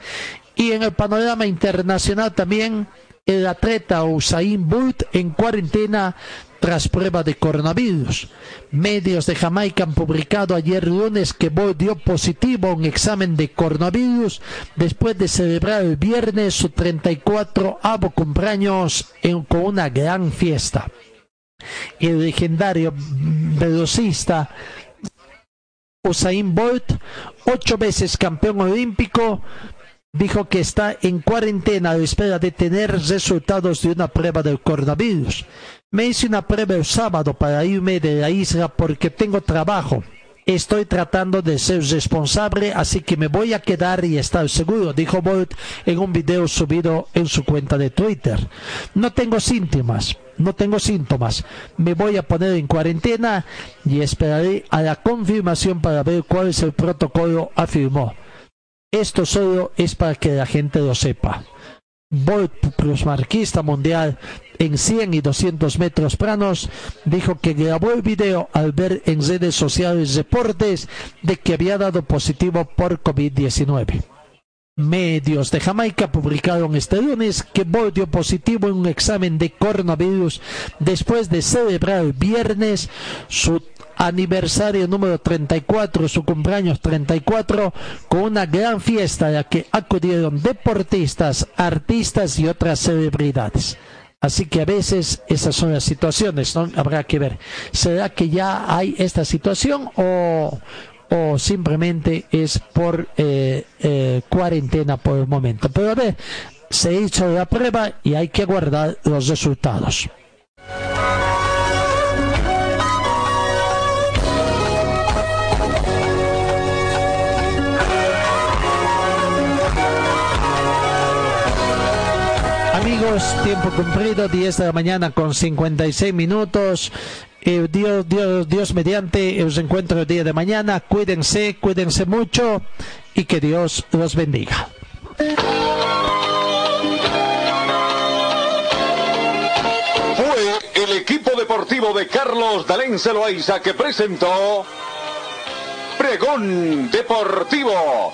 Y en el panorama internacional también el atleta Usain Bolt en cuarentena tras prueba de coronavirus. Medios de Jamaica han publicado ayer lunes que Bolt dio positivo a un examen de coronavirus después de celebrar el viernes su 34 avo cumpleaños con una gran fiesta. El legendario velocista Usain Bolt, ocho veces campeón olímpico, dijo que está en cuarentena a la espera de tener resultados de una prueba del coronavirus. Me hice una prueba el sábado para irme de la isla porque tengo trabajo. Estoy tratando de ser responsable, así que me voy a quedar y estar seguro, dijo Bolt en un video subido en su cuenta de Twitter. No tengo síntomas, no tengo síntomas. Me voy a poner en cuarentena y esperaré a la confirmación para ver cuál es el protocolo, afirmó. Esto solo es para que la gente lo sepa. Bolt, plusmarquista mundial en 100 y 200 metros planos, dijo que grabó el video al ver en redes sociales reportes de que había dado positivo por COVID-19. Medios de Jamaica publicaron este lunes que Bolt dio positivo en un examen de coronavirus después de celebrar el viernes su aniversario número 34, su cumpleaños 34, con una gran fiesta a la que acudieron deportistas, artistas y otras celebridades. Así que a veces esas son las situaciones. Habrá que ver. ¿Será que ya hay esta situación o, o simplemente es por eh, eh, cuarentena por el momento? Pero a ver, se hizo la prueba y hay que guardar los resultados. Tiempo cumplido, 10 de la mañana con 56 minutos. Eh, Dios, Dios, Dios mediante, os encuentro el día de mañana. Cuídense, cuídense mucho y que Dios los bendiga. Fue el equipo deportivo de Carlos Dalén Celoaiza que presentó Pregón Deportivo.